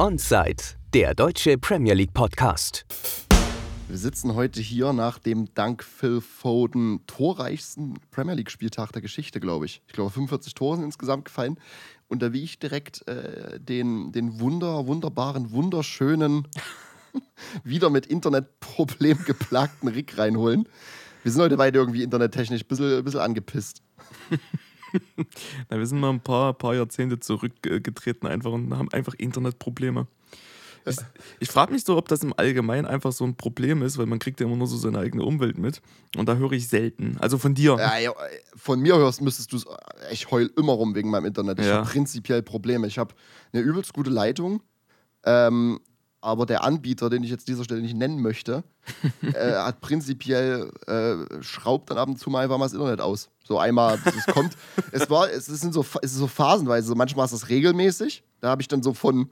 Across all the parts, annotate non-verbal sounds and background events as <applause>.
Onside, der deutsche Premier League Podcast. Wir sitzen heute hier nach dem dank Phil Foden torreichsten Premier League-Spieltag der Geschichte, glaube ich. Ich glaube, 45 Tore sind insgesamt gefallen. Und da will ich direkt äh, den, den wunder, wunderbaren, wunderschönen, <laughs> wieder mit Internetproblem geplagten Rick reinholen. Wir sind heute beide irgendwie internettechnisch ein bisschen, ein bisschen angepisst. <laughs> Na, wir sind mal ein paar, paar Jahrzehnte zurückgetreten einfach und haben einfach Internetprobleme. Ich, ich frage mich so, ob das im Allgemeinen einfach so ein Problem ist, weil man kriegt ja immer nur so seine eigene Umwelt mit. Und da höre ich selten. Also von dir. Ja, ja, von mir hörst, müsstest du es. Ich heul immer rum wegen meinem Internet. Ich ja. habe prinzipiell Probleme. Ich habe eine übelst gute Leitung. Ähm, aber der Anbieter, den ich jetzt dieser Stelle nicht nennen möchte, <laughs> äh, hat prinzipiell äh, schraubt dann ab und zu mal einfach mal das Internet aus. So einmal, es kommt. <laughs> es war, es sind so, es ist so phasenweise. Manchmal ist das regelmäßig. Da habe ich dann so von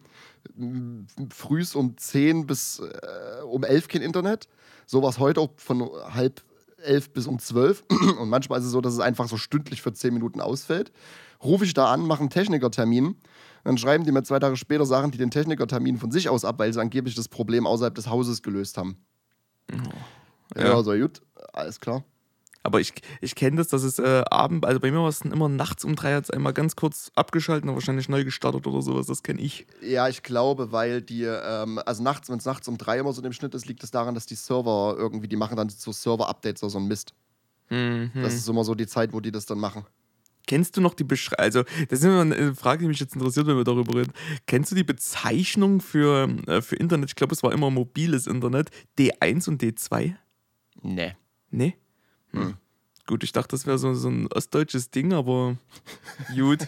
frühs um 10 bis äh, um 11 kein Internet. So war es heute auch von halb elf bis um 12. <clears throat> Und manchmal ist es so, dass es einfach so stündlich für 10 Minuten ausfällt. Rufe ich da an, mache einen Technikertermin. Dann schreiben die mir zwei Tage später Sachen, die den Technikertermin von sich aus ab, weil sie angeblich das Problem außerhalb des Hauses gelöst haben. Oh. Ja, ja, so gut, alles klar. Aber ich, ich kenne das, dass es äh, Abend, also bei mir war es immer nachts um drei, hat es einmal ganz kurz abgeschaltet und wahrscheinlich neu gestartet oder sowas, das kenne ich. Ja, ich glaube, weil die, ähm, also nachts, wenn es nachts um drei immer so im Schnitt ist, liegt es daran, dass die Server irgendwie, die machen dann so Server-Updates oder so ein Mist. Mhm. Das ist immer so die Zeit, wo die das dann machen. Kennst du noch die Beschreibung? Also, das ist immer eine Frage, die mich jetzt interessiert, wenn wir darüber reden. Kennst du die Bezeichnung für, äh, für Internet? Ich glaube, es war immer mobiles Internet. D1 und D2? Nee. Nee? Hm. Gut, ich dachte, das wäre so, so ein ostdeutsches Ding, aber <laughs> gut.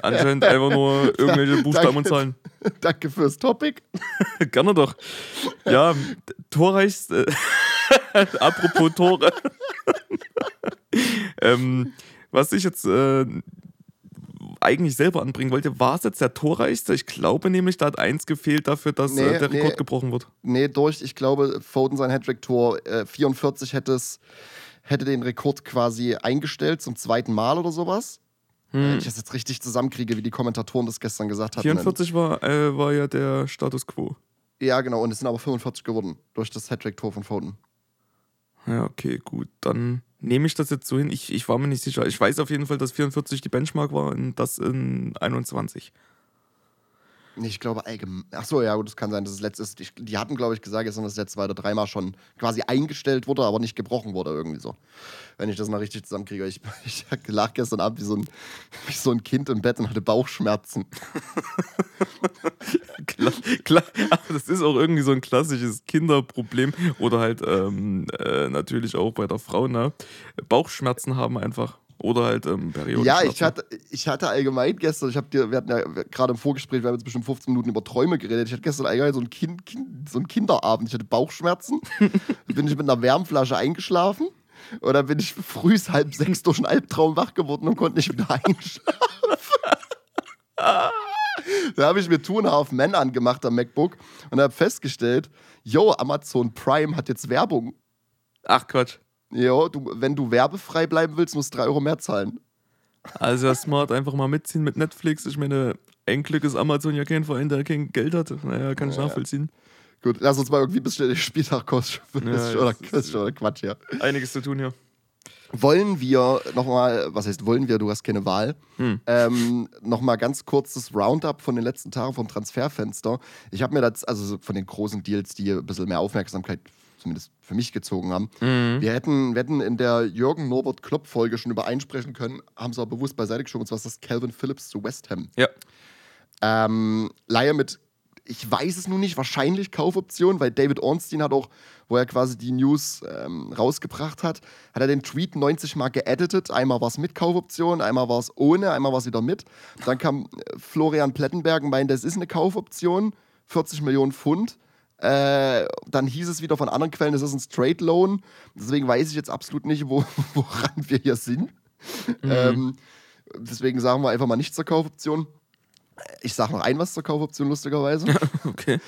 Anscheinend einfach nur irgendwelche Buchstaben und Zahlen. <laughs> Danke fürs Topic. <laughs> Gerne doch. Ja, torreichst. Äh, apropos Tore. ähm, was ich jetzt äh, eigentlich selber anbringen wollte, war es jetzt der torreichste? Ich glaube nämlich, da hat eins gefehlt dafür, dass nee, äh, der Rekord nee, gebrochen wird. Nee, durch, ich glaube, Foden sein Hattrick-Tor äh, 44 hätte es hätte den Rekord quasi eingestellt zum zweiten Mal oder sowas. Hm. Wenn ich das jetzt richtig zusammenkriege, wie die Kommentatoren das gestern gesagt haben. 44 war, äh, war ja der Status quo. Ja, genau, und es sind aber 45 geworden durch das Hattrick-Tor von Foden. Ja, okay, gut. Dann nehme ich das jetzt so hin. Ich, ich war mir nicht sicher. Ich weiß auf jeden Fall, dass 44 die Benchmark war und das in 21. Ich glaube allgemein. Ach so, ja, gut, es kann sein, dass es letztes. Ich, die hatten, glaube ich, gesagt, dass es jetzt zwei oder dreimal schon quasi eingestellt wurde, aber nicht gebrochen wurde, irgendwie so. Wenn ich das mal richtig zusammenkriege. Ich, <laughs> ich lag gestern Abend wie so, ein, <laughs> wie so ein Kind im Bett und hatte Bauchschmerzen. <laughs> klar, klar, das ist auch irgendwie so ein klassisches Kinderproblem. Oder halt ähm, äh, natürlich auch bei der Frau, ne? Bauchschmerzen haben einfach. Oder halt ähm, Periode. Ja, ich hatte, ich hatte allgemein gestern, ich habe dir, wir hatten ja gerade im Vorgespräch, wir haben jetzt bestimmt 15 Minuten über Träume geredet. Ich hatte gestern allgemein so einen, kind, kind, so einen Kinderabend. Ich hatte Bauchschmerzen. <laughs> bin ich mit einer Wärmflasche eingeschlafen. Und dann bin ich früh halb sechs durch einen Albtraum wach geworden und konnte nicht wieder <laughs> einschlafen. da habe ich mir Two and a Half Men angemacht am MacBook und habe festgestellt, yo, Amazon Prime hat jetzt Werbung. Ach Quatsch. Ja, du, wenn du werbefrei bleiben willst, musst du 3 Euro mehr zahlen. Also ja, smart, einfach mal mitziehen mit Netflix. Ich meine, ein Glück ist Amazon ja kein Verein, der kein Geld hat. Naja, kann ich ja, nachvollziehen. Gut, lass uns mal irgendwie bis der Spieltag kostet. Ja, oder, oder Quatsch, ja. Einiges zu tun hier. Wollen wir nochmal, was heißt wollen wir, du hast keine Wahl, hm. ähm, nochmal ganz kurz das Roundup von den letzten Tagen vom Transferfenster. Ich habe mir das, also von den großen Deals, die ein bisschen mehr Aufmerksamkeit zumindest für mich gezogen haben. Mhm. Wir, hätten, wir hätten in der Jürgen Norbert Klopp-Folge schon über einsprechen können, haben sie aber bewusst beiseite geschoben, und zwar ist das Calvin Phillips zu West Ham. Ja. Ähm, Leihe mit, ich weiß es nun nicht, wahrscheinlich Kaufoption, weil David Ornstein hat auch, wo er quasi die News ähm, rausgebracht hat, hat er den Tweet 90 Mal geeditet. Einmal war es mit Kaufoption, einmal war es ohne, einmal war es wieder mit. Dann kam äh, Florian Plettenberg und meinte, das ist eine Kaufoption, 40 Millionen Pfund. Äh, dann hieß es wieder von anderen Quellen, es ist ein Straight Loan. Deswegen weiß ich jetzt absolut nicht, wo, <laughs> woran wir hier sind. Mhm. Ähm, deswegen sagen wir einfach mal nicht zur Kaufoption. Ich sage noch ein was zur Kaufoption, lustigerweise. <laughs> okay.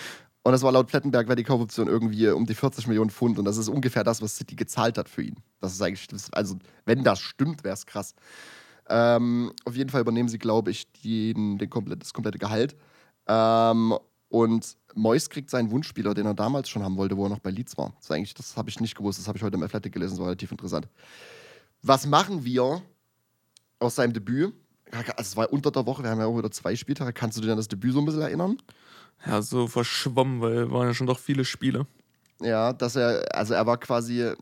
Und das war laut Plettenberg, wäre die Kaufoption irgendwie um die 40 Millionen Pfund. Und das ist ungefähr das, was City gezahlt hat für ihn. Das ist eigentlich, also wenn das stimmt, wäre es krass. Ähm, auf jeden Fall übernehmen sie, glaube ich, den, den komplett, das komplette Gehalt. Ähm, Und Mois kriegt seinen Wunschspieler, den er damals schon haben wollte, wo er noch bei Leeds war. Das, eigentlich, das habe ich nicht gewusst, das habe ich heute im Athletic gelesen, das war relativ interessant. Was machen wir aus seinem Debüt? Also es war unter der Woche, wir haben ja auch wieder zwei Spieltage. Kannst du dir an das Debüt so ein bisschen erinnern? Ja, so verschwommen, weil waren ja schon doch viele Spiele. Ja, dass er, also er war quasi,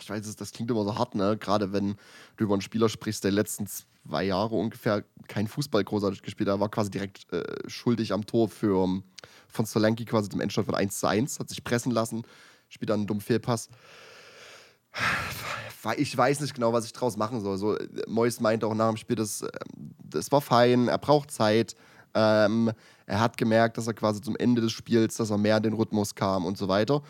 ich weiß, das klingt immer so hart, ne? Gerade wenn du über einen Spieler sprichst, der letzten zwei Jahre ungefähr kein Fußball großartig gespielt hat. Er war quasi direkt äh, schuldig am Tor für von Solanki quasi dem Endstand von 1 zu 1, hat sich pressen lassen, spielt dann einen dummen Fehlpass. Ich weiß nicht genau, was ich draus machen soll. So, Mois meinte auch nach dem Spiel, das, das war fein, er braucht Zeit. Ähm, er hat gemerkt, dass er quasi zum Ende des Spiels, dass er mehr in den Rhythmus kam und so weiter.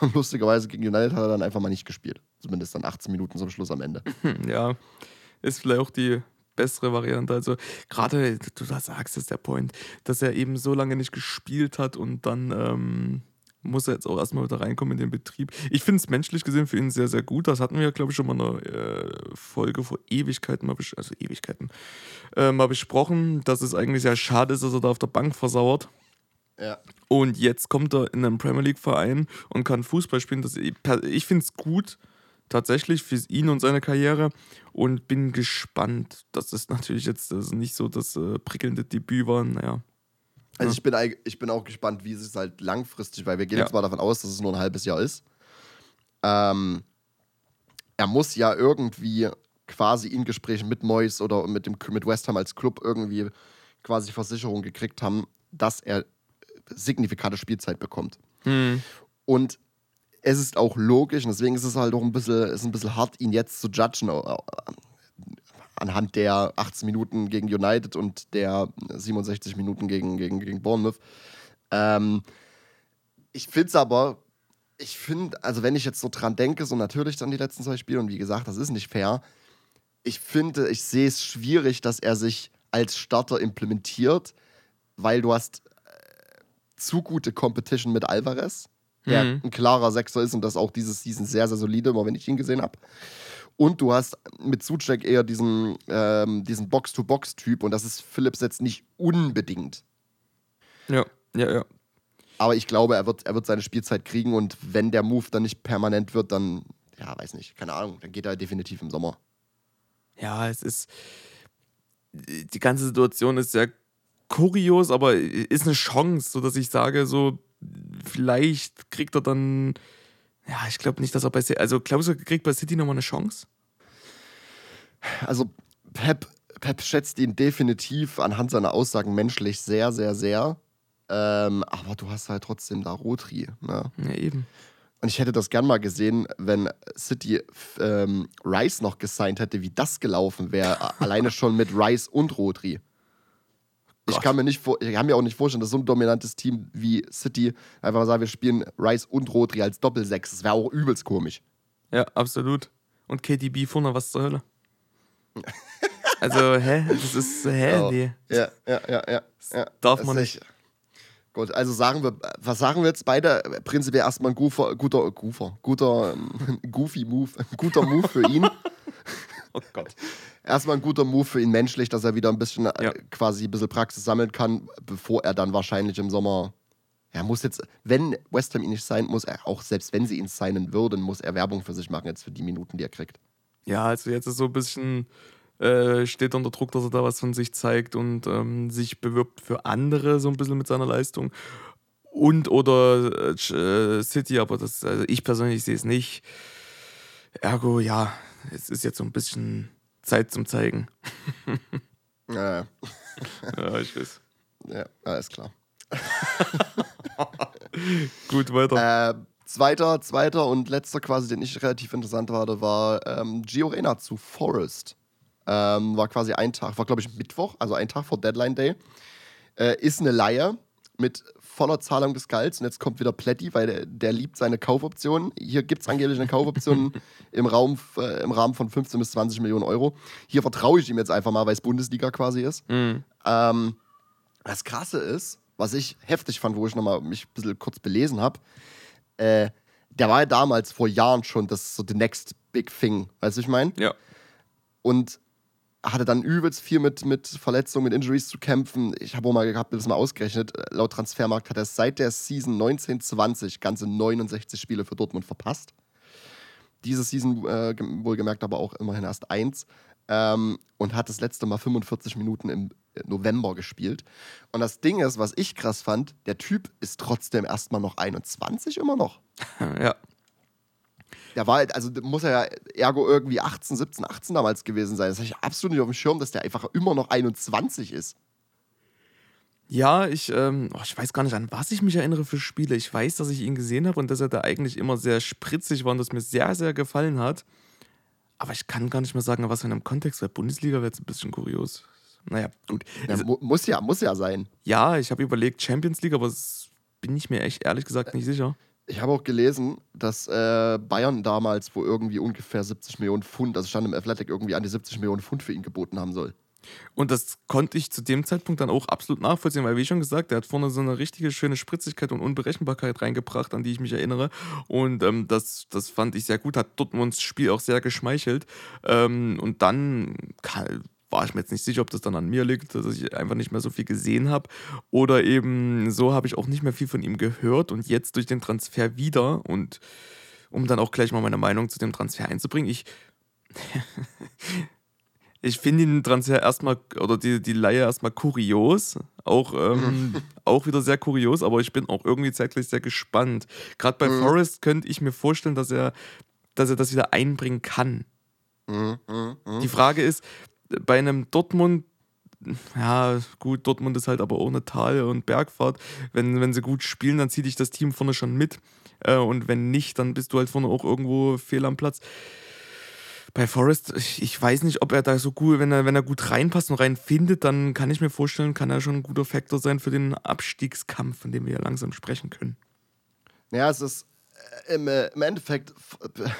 Und <laughs> lustigerweise gegen United hat er dann einfach mal nicht gespielt. Zumindest dann 18 Minuten zum Schluss am Ende. <laughs> Ja, ist vielleicht auch die bessere Variante. Also gerade, du sagst es der Point, dass er eben so lange nicht gespielt hat und dann ähm, muss er jetzt auch erstmal wieder reinkommen in den Betrieb. Ich finde es menschlich gesehen für ihn sehr, sehr gut. Das hatten wir, glaube ich, schon mal in einer äh, Folge vor Ewigkeiten, mal also Ewigkeiten, äh, mal besprochen, dass es eigentlich sehr schade ist, dass er da auf der Bank versauert. Ja. Und jetzt kommt er in einen Premier League-Verein und kann Fußball spielen. Das, ich finde es gut, tatsächlich für ihn und seine Karriere und bin gespannt. Das ist natürlich jetzt das nicht so das äh, prickelnde Debüt war. Naja. Also ich bin, ich bin auch gespannt, wie es ist halt langfristig, weil wir gehen ja. jetzt mal davon aus, dass es nur ein halbes Jahr ist. Ähm, er muss ja irgendwie quasi in Gesprächen mit Moyes oder mit, dem, mit West Ham als Club irgendwie quasi Versicherung gekriegt haben, dass er signifikante Spielzeit bekommt. Hm. Und es ist auch logisch und deswegen ist es halt auch ein bisschen, ist ein bisschen hart, ihn jetzt zu judgen anhand der 18 Minuten gegen United und der 67 Minuten gegen, gegen, gegen Bournemouth. Ähm, ich finde es aber, ich finde, also wenn ich jetzt so dran denke, so natürlich dann die letzten zwei Spiele und wie gesagt, das ist nicht fair. Ich finde, ich sehe es schwierig, dass er sich als Starter implementiert, weil du hast äh, zu gute Competition mit Alvarez der mhm. ein klarer Sechser ist und das auch dieses Season sehr, sehr solide, immer wenn ich ihn gesehen habe. Und du hast mit Suchek eher diesen, ähm, diesen Box-to-Box-Typ und das ist Phillips jetzt nicht unbedingt. Ja, ja, ja. Aber ich glaube, er wird, er wird seine Spielzeit kriegen und wenn der Move dann nicht permanent wird, dann, ja, weiß nicht, keine Ahnung, dann geht er definitiv im Sommer. Ja, es ist. Die ganze Situation ist sehr kurios, aber ist eine Chance, sodass ich sage, so, vielleicht kriegt er dann. Ja, ich glaube nicht, dass er bei City. Also, glaubst du, kriegt bei City nochmal eine Chance? Also, Pep, Pep schätzt ihn definitiv anhand seiner Aussagen menschlich sehr, sehr, sehr. Ähm, aber du hast halt trotzdem da Rotri. Ne? Ja, eben. Und ich hätte das gern mal gesehen, wenn City ähm, Rice noch gesigned hätte, wie das gelaufen wäre. <laughs> alleine schon mit Rice und Rotri. Ich kann, mir nicht vor, ich kann mir auch nicht vorstellen, dass so ein dominantes Team wie City einfach mal sagen, wir spielen Rice und Rodri als Doppelsechs. Das wäre auch übelst komisch. Ja, absolut. Und KDB vorne, was zur Hölle? Also, hä? Das ist, hä? Oh. Nee. Ja, ja, ja, ja. ja. Darf man nicht. Gut, also sagen wir, was sagen wir jetzt beide? Prinzipiell erstmal ein guter, guter, guter, <laughs> guter, goofy Move, guter Move für ihn. <laughs> oh Gott erstmal ein guter Move für ihn menschlich, dass er wieder ein bisschen äh, ja. quasi ein bisschen Praxis sammeln kann, bevor er dann wahrscheinlich im Sommer. Er muss jetzt, wenn West Ham ihn nicht sein, muss er, auch selbst wenn sie ihn signen würden, muss er Werbung für sich machen, jetzt für die Minuten, die er kriegt. Ja, also jetzt ist so ein bisschen, äh, steht unter Druck, dass er da was von sich zeigt und ähm, sich bewirbt für andere so ein bisschen mit seiner Leistung. Und oder äh, City, aber das, also ich persönlich sehe es nicht. Ergo, ja, es ist jetzt so ein bisschen Zeit zum Zeigen. <laughs> ja, <laughs> ja. ich weiß. Ja, alles klar. <laughs> Gut, weiter. Äh, zweiter, zweiter und letzter quasi, den ich relativ interessant war, war ähm, Gio Reyna zu Forest. Ähm, war quasi ein Tag, war glaube ich Mittwoch, also ein Tag vor Deadline Day. Äh, ist eine Leihe mit voller Zahlung des Gehalts. Und jetzt kommt wieder Plätti, weil der, der liebt seine Kaufoptionen. Hier gibt es angeblich eine Kaufoption <laughs> im, Raum, äh, im Rahmen von 15 bis 20 Millionen Euro. Hier vertraue ich ihm jetzt einfach mal, weil es Bundesliga quasi ist. Mhm. Ähm, das Krasse ist, was ich heftig fand, wo ich nochmal mich ein bisschen kurz belesen habe, äh, der war ja damals vor Jahren schon das so the next big thing, weißt du, ich meine? Ja. Und hatte dann übelst viel mit, mit Verletzungen, mit Injuries zu kämpfen. Ich habe auch mal gehabt, das mal ausgerechnet. Laut Transfermarkt hat er seit der Season 1920 ganze 69 Spiele für Dortmund verpasst. Diese Season äh, wohlgemerkt aber auch immerhin erst eins. Ähm, und hat das letzte Mal 45 Minuten im November gespielt. Und das Ding ist, was ich krass fand, der Typ ist trotzdem erstmal noch 21 immer noch. <laughs> Ja. Der war halt, also muss er ja ergo irgendwie 18, 17, 18 damals gewesen sein. Das habe ich absolut nicht auf dem Schirm, dass der einfach immer noch 21 ist. Ja, ich, ähm, oh, ich weiß gar nicht, an was ich mich erinnere für Spiele. Ich weiß, dass ich ihn gesehen habe und dass er da eigentlich immer sehr spritzig war und das mir sehr, sehr gefallen hat. Aber ich kann gar nicht mehr sagen, was in einem Kontext wäre. Bundesliga wäre jetzt ein bisschen kurios. Naja, gut. Ja, mu muss ja, muss ja sein. Ja, ich habe überlegt Champions League, aber das bin ich mir echt ehrlich gesagt nicht sicher. Ich habe auch gelesen, dass äh, Bayern damals, wo irgendwie ungefähr 70 Millionen Pfund, also stand im Athletic irgendwie an die 70 Millionen Pfund für ihn geboten haben soll. Und das konnte ich zu dem Zeitpunkt dann auch absolut nachvollziehen, weil, wie schon gesagt, er hat vorne so eine richtige schöne Spritzigkeit und Unberechenbarkeit reingebracht, an die ich mich erinnere. Und ähm, das, das fand ich sehr gut, hat Dortmunds Spiel auch sehr geschmeichelt. Ähm, und dann war ich mir jetzt nicht sicher, ob das dann an mir liegt, dass ich einfach nicht mehr so viel gesehen habe. Oder eben so habe ich auch nicht mehr viel von ihm gehört und jetzt durch den Transfer wieder. Und um dann auch gleich mal meine Meinung zu dem Transfer einzubringen, ich. <laughs> ich finde den Transfer erstmal oder die, die Laie erstmal kurios. Auch, ähm, <laughs> auch wieder sehr kurios, aber ich bin auch irgendwie zeitlich sehr gespannt. Gerade bei mhm. Forrest könnte ich mir vorstellen, dass er, dass er das wieder einbringen kann. Mhm, mh, mh. Die Frage ist, bei einem Dortmund, ja, gut, Dortmund ist halt aber ohne Tal- und Bergfahrt. Wenn, wenn sie gut spielen, dann zieht dich das Team vorne schon mit. Äh, und wenn nicht, dann bist du halt vorne auch irgendwo fehl am Platz. Bei Forrest, ich, ich weiß nicht, ob er da so gut, wenn er, wenn er gut reinpasst und reinfindet, dann kann ich mir vorstellen, kann er schon ein guter Faktor sein für den Abstiegskampf, von dem wir ja langsam sprechen können. Ja, es ist im, äh, im Endeffekt,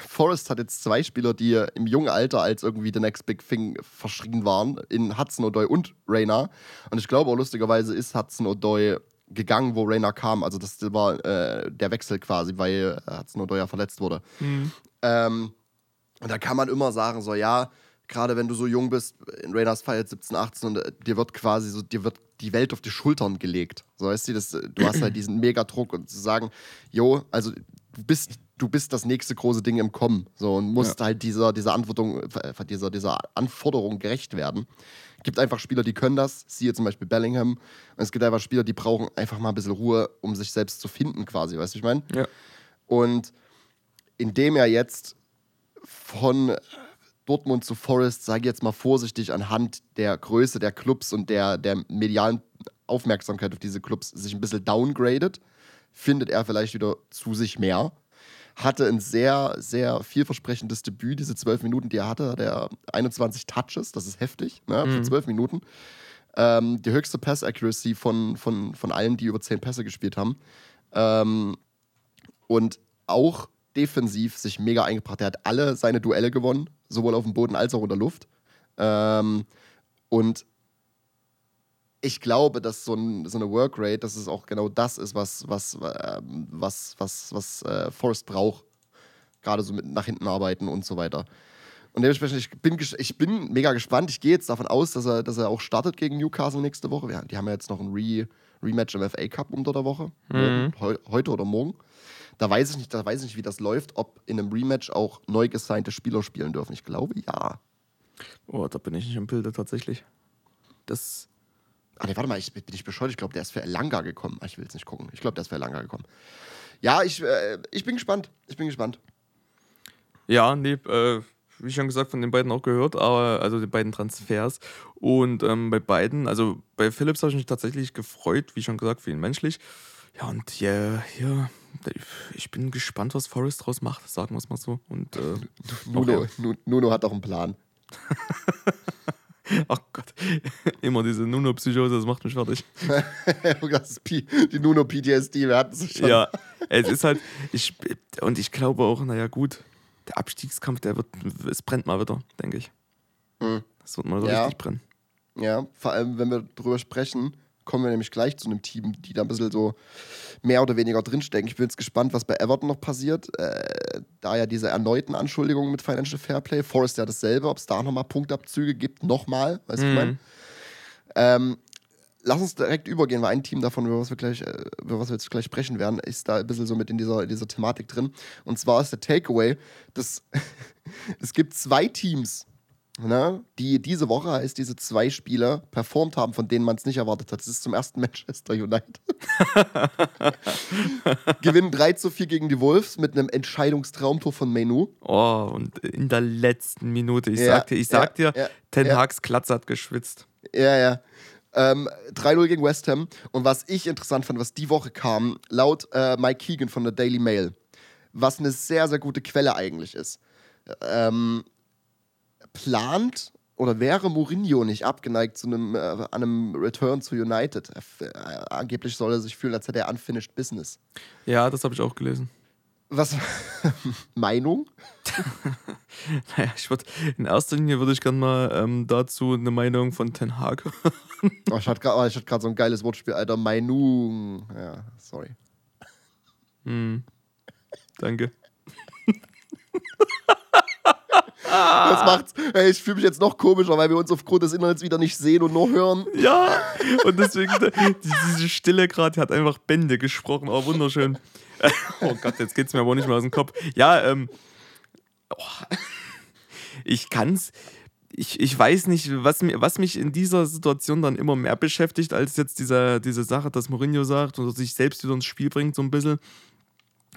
Forrest hat jetzt zwei Spieler, die im jungen Alter als irgendwie the next big thing verschrien waren, in Hudson O'Doy und Rainer. Und ich glaube auch lustigerweise ist Hudson O'Doy gegangen, wo Rainer kam. Also das war äh, der Wechsel quasi, weil äh, Hudson O'Doy ja verletzt wurde. Mhm. Ähm, und da kann man immer sagen, so ja, gerade wenn du so jung bist, in Rainers Fall jetzt 17, 18 und äh, dir wird quasi so, dir wird die Welt auf die Schultern gelegt. So weißt du, das, du hast halt diesen Megadruck und zu sagen, jo, also du bist, du bist das nächste große Ding im Kommen. So und musst ja. halt dieser, dieser, Antwortung, äh, dieser, dieser Anforderung gerecht werden. Es gibt einfach Spieler, die können das, siehe zum Beispiel Bellingham. Und es gibt einfach Spieler, die brauchen einfach mal ein bisschen Ruhe, um sich selbst zu finden, quasi, weißt du, ich meine? Ja. Und indem er jetzt von Dortmund zu Forest, sage ich jetzt mal vorsichtig, anhand der Größe der Clubs und der, der medialen Aufmerksamkeit auf diese Clubs sich ein bisschen downgradet, findet er vielleicht wieder zu sich mehr. Hatte ein sehr, sehr vielversprechendes Debüt, diese zwölf Minuten, die er hatte, hat er 21 Touches, das ist heftig, ne, für mhm. zwölf Minuten. Ähm, die höchste Pass-Accuracy von, von, von allen, die über zehn Pässe gespielt haben. Ähm, und auch defensiv sich mega eingebracht. Er hat alle seine Duelle gewonnen, sowohl auf dem Boden als auch in der Luft. Ähm, und ich glaube, dass so, ein, so eine Workrate, dass es auch genau das ist, was, was, äh, was, was, was äh, Forrest braucht. Gerade so mit nach hinten arbeiten und so weiter. Und dementsprechend, ich bin, ich bin mega gespannt. Ich gehe jetzt davon aus, dass er, dass er auch startet gegen Newcastle nächste Woche. Ja, die haben ja jetzt noch ein Re Rematch im FA Cup unter der Woche. Mhm. Heu heute oder morgen. Da weiß ich nicht, da weiß ich nicht, wie das läuft, ob in einem Rematch auch neu gesignte Spieler spielen dürfen. Ich glaube ja. Oh, da bin ich nicht im Bilde tatsächlich. Das Ah, nee, warte mal, ich bin ich bescheuert. Ich glaube, der ist für Elanga gekommen. Ah, ich will jetzt nicht gucken. Ich glaube, der ist für Elanga gekommen. Ja, ich, äh, ich bin gespannt. Ich bin gespannt. Ja, nee, äh, wie schon gesagt, von den beiden auch gehört, aber also die beiden Transfers. Und ähm, bei beiden, also bei Philips habe ich mich tatsächlich gefreut, wie schon gesagt, für ihn menschlich. Ja, und ja, ja, ich bin gespannt, was Forrest draus macht, sagen wir es mal so. Und, äh, Nuno, Nuno hat auch einen Plan. <laughs> Ach <laughs> Gott, immer diese Nuno-Psychose, das macht mich fertig. <laughs> das ist P die Nuno-PTSD, wir hatten es schon. Ja, es ist halt, ich, und ich glaube auch, naja, gut, der Abstiegskampf, der wird, es brennt mal wieder, denke ich. Mhm. Es wird mal so ja. richtig brennen. Ja, vor allem, wenn wir drüber sprechen, kommen wir nämlich gleich zu einem Team, die da ein bisschen so mehr oder weniger drinstecken. Ich bin jetzt gespannt, was bei Everton noch passiert. Äh, da ja diese erneuten Anschuldigungen mit Financial Fairplay. Forest ja dasselbe, ob es da nochmal Punktabzüge gibt, nochmal, weißt du, mhm. ich meine? Ähm, lass uns direkt übergehen, weil ein Team davon, über was wir gleich, äh, über was wir jetzt gleich sprechen werden, ist da ein bisschen so mit in dieser, in dieser Thematik drin. Und zwar ist der Takeaway, dass <laughs> es gibt zwei Teams, ne, die diese Woche heißt, diese zwei Spieler performt haben, von denen man es nicht erwartet hat. Das ist zum ersten <laughs> Manchester United. <laughs> Gewinnen 3 zu 4 gegen die Wolves mit einem Entscheidungstraumtor von Menu. Oh, und in der letzten Minute, ich ja, sag dir, ich sag ja, dir, ja, Ten Hags Klatz hat geschwitzt. Ja, ja. Ähm, 3-0 gegen West Ham. Und was ich interessant fand, was die Woche kam, laut äh, Mike Keegan von der Daily Mail, was eine sehr, sehr gute Quelle eigentlich ist, ähm, plant oder wäre Mourinho nicht abgeneigt zu einem, äh, einem Return zu United? Äh, angeblich soll er sich fühlen, als hätte er unfinished business. Ja, das habe ich auch gelesen. Was? <laughs> Meinung? naja, ich würde in erster Linie würde ich gerne mal ähm, dazu eine Meinung von Ten Hag. <laughs> oh, ich hatte gerade oh, so ein geiles Wortspiel, Alter. Meinung. Ja, sorry. Hm. Danke. <laughs> Das macht's. Ey, ich fühle mich jetzt noch komischer, weil wir uns aufgrund des Inhalts wieder nicht sehen und nur hören. Ja, und deswegen, diese Stille gerade hat einfach Bände gesprochen. Oh, wunderschön. oh Gott, jetzt geht's mir aber nicht mehr aus dem Kopf. Ja, ähm. Oh, ich kann's. Ich, ich weiß nicht, was, mir, was mich in dieser Situation dann immer mehr beschäftigt, als jetzt dieser, diese Sache, dass Mourinho sagt und sich selbst wieder ins Spiel bringt, so ein bisschen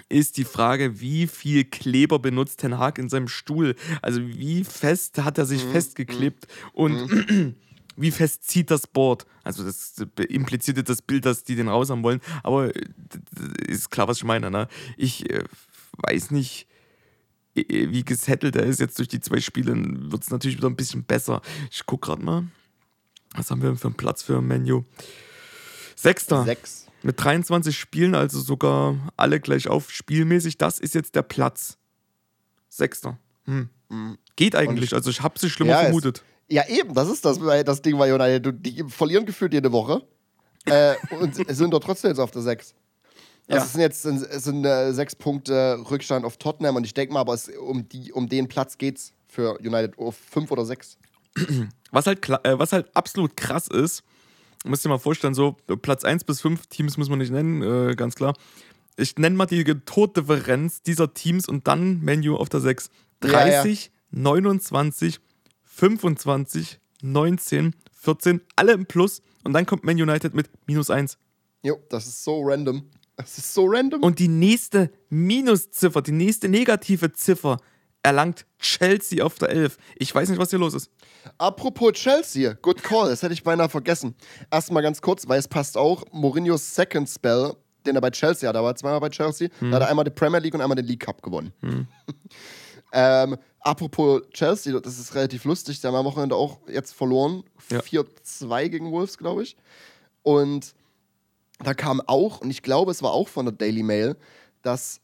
ist die Frage, wie viel Kleber benutzt Ten Hag in seinem Stuhl? Also wie fest hat er sich mhm. festgeklebt und mhm. <clears throat> wie fest zieht das Board? Also das impliziert das Bild, dass die den raus haben wollen, aber äh, ist klar, was ich meine. Ne? Ich äh, weiß nicht, wie gesettelt er ist jetzt durch die zwei Spiele, wird es natürlich wieder ein bisschen besser. Ich gucke gerade mal, was haben wir für einen Platz für ein Menu? Sechster. Sechs. Mit 23 Spielen, also sogar alle gleich auf spielmäßig. Das ist jetzt der Platz. Sechster. Hm. Mhm. Geht eigentlich. Ich, also ich habe sie schlimmer ja, vermutet. Ja, eben, das ist das, das Ding bei United. Die verlieren gefühlt jede Woche äh, und sind doch trotzdem jetzt auf der 6. Also ja. es sind jetzt es sind, äh, sechs Punkte Rückstand auf Tottenham und ich denke mal, aber es, um, die, um den Platz geht's für United auf fünf oder sechs. Was halt, äh, was halt absolut krass ist, musst dir mal vorstellen, so Platz 1 bis 5 Teams muss man nicht nennen, äh, ganz klar. Ich nenne mal die Tordifferenz dieser Teams und dann Menu auf der 6. 30, ja, ja. 29, 25, 19, 14, alle im Plus und dann kommt Man United mit minus 1. Jo, das ist so random. Das ist so random. Und die nächste Minusziffer, die nächste negative Ziffer erlangt Chelsea auf der 11. Ich weiß nicht, was hier los ist. Apropos Chelsea, good call, das hätte ich beinahe vergessen. Erstmal ganz kurz, weil es passt auch, Mourinhos Second Spell, den er bei Chelsea hat, er war zweimal bei Chelsea, hm. da hat er einmal die Premier League und einmal den League Cup gewonnen. Hm. <laughs> ähm, apropos Chelsea, das ist relativ lustig, die haben am Wochenende auch jetzt verloren, ja. 4-2 gegen Wolves, glaube ich. Und da kam auch, und ich glaube, es war auch von der Daily Mail, dass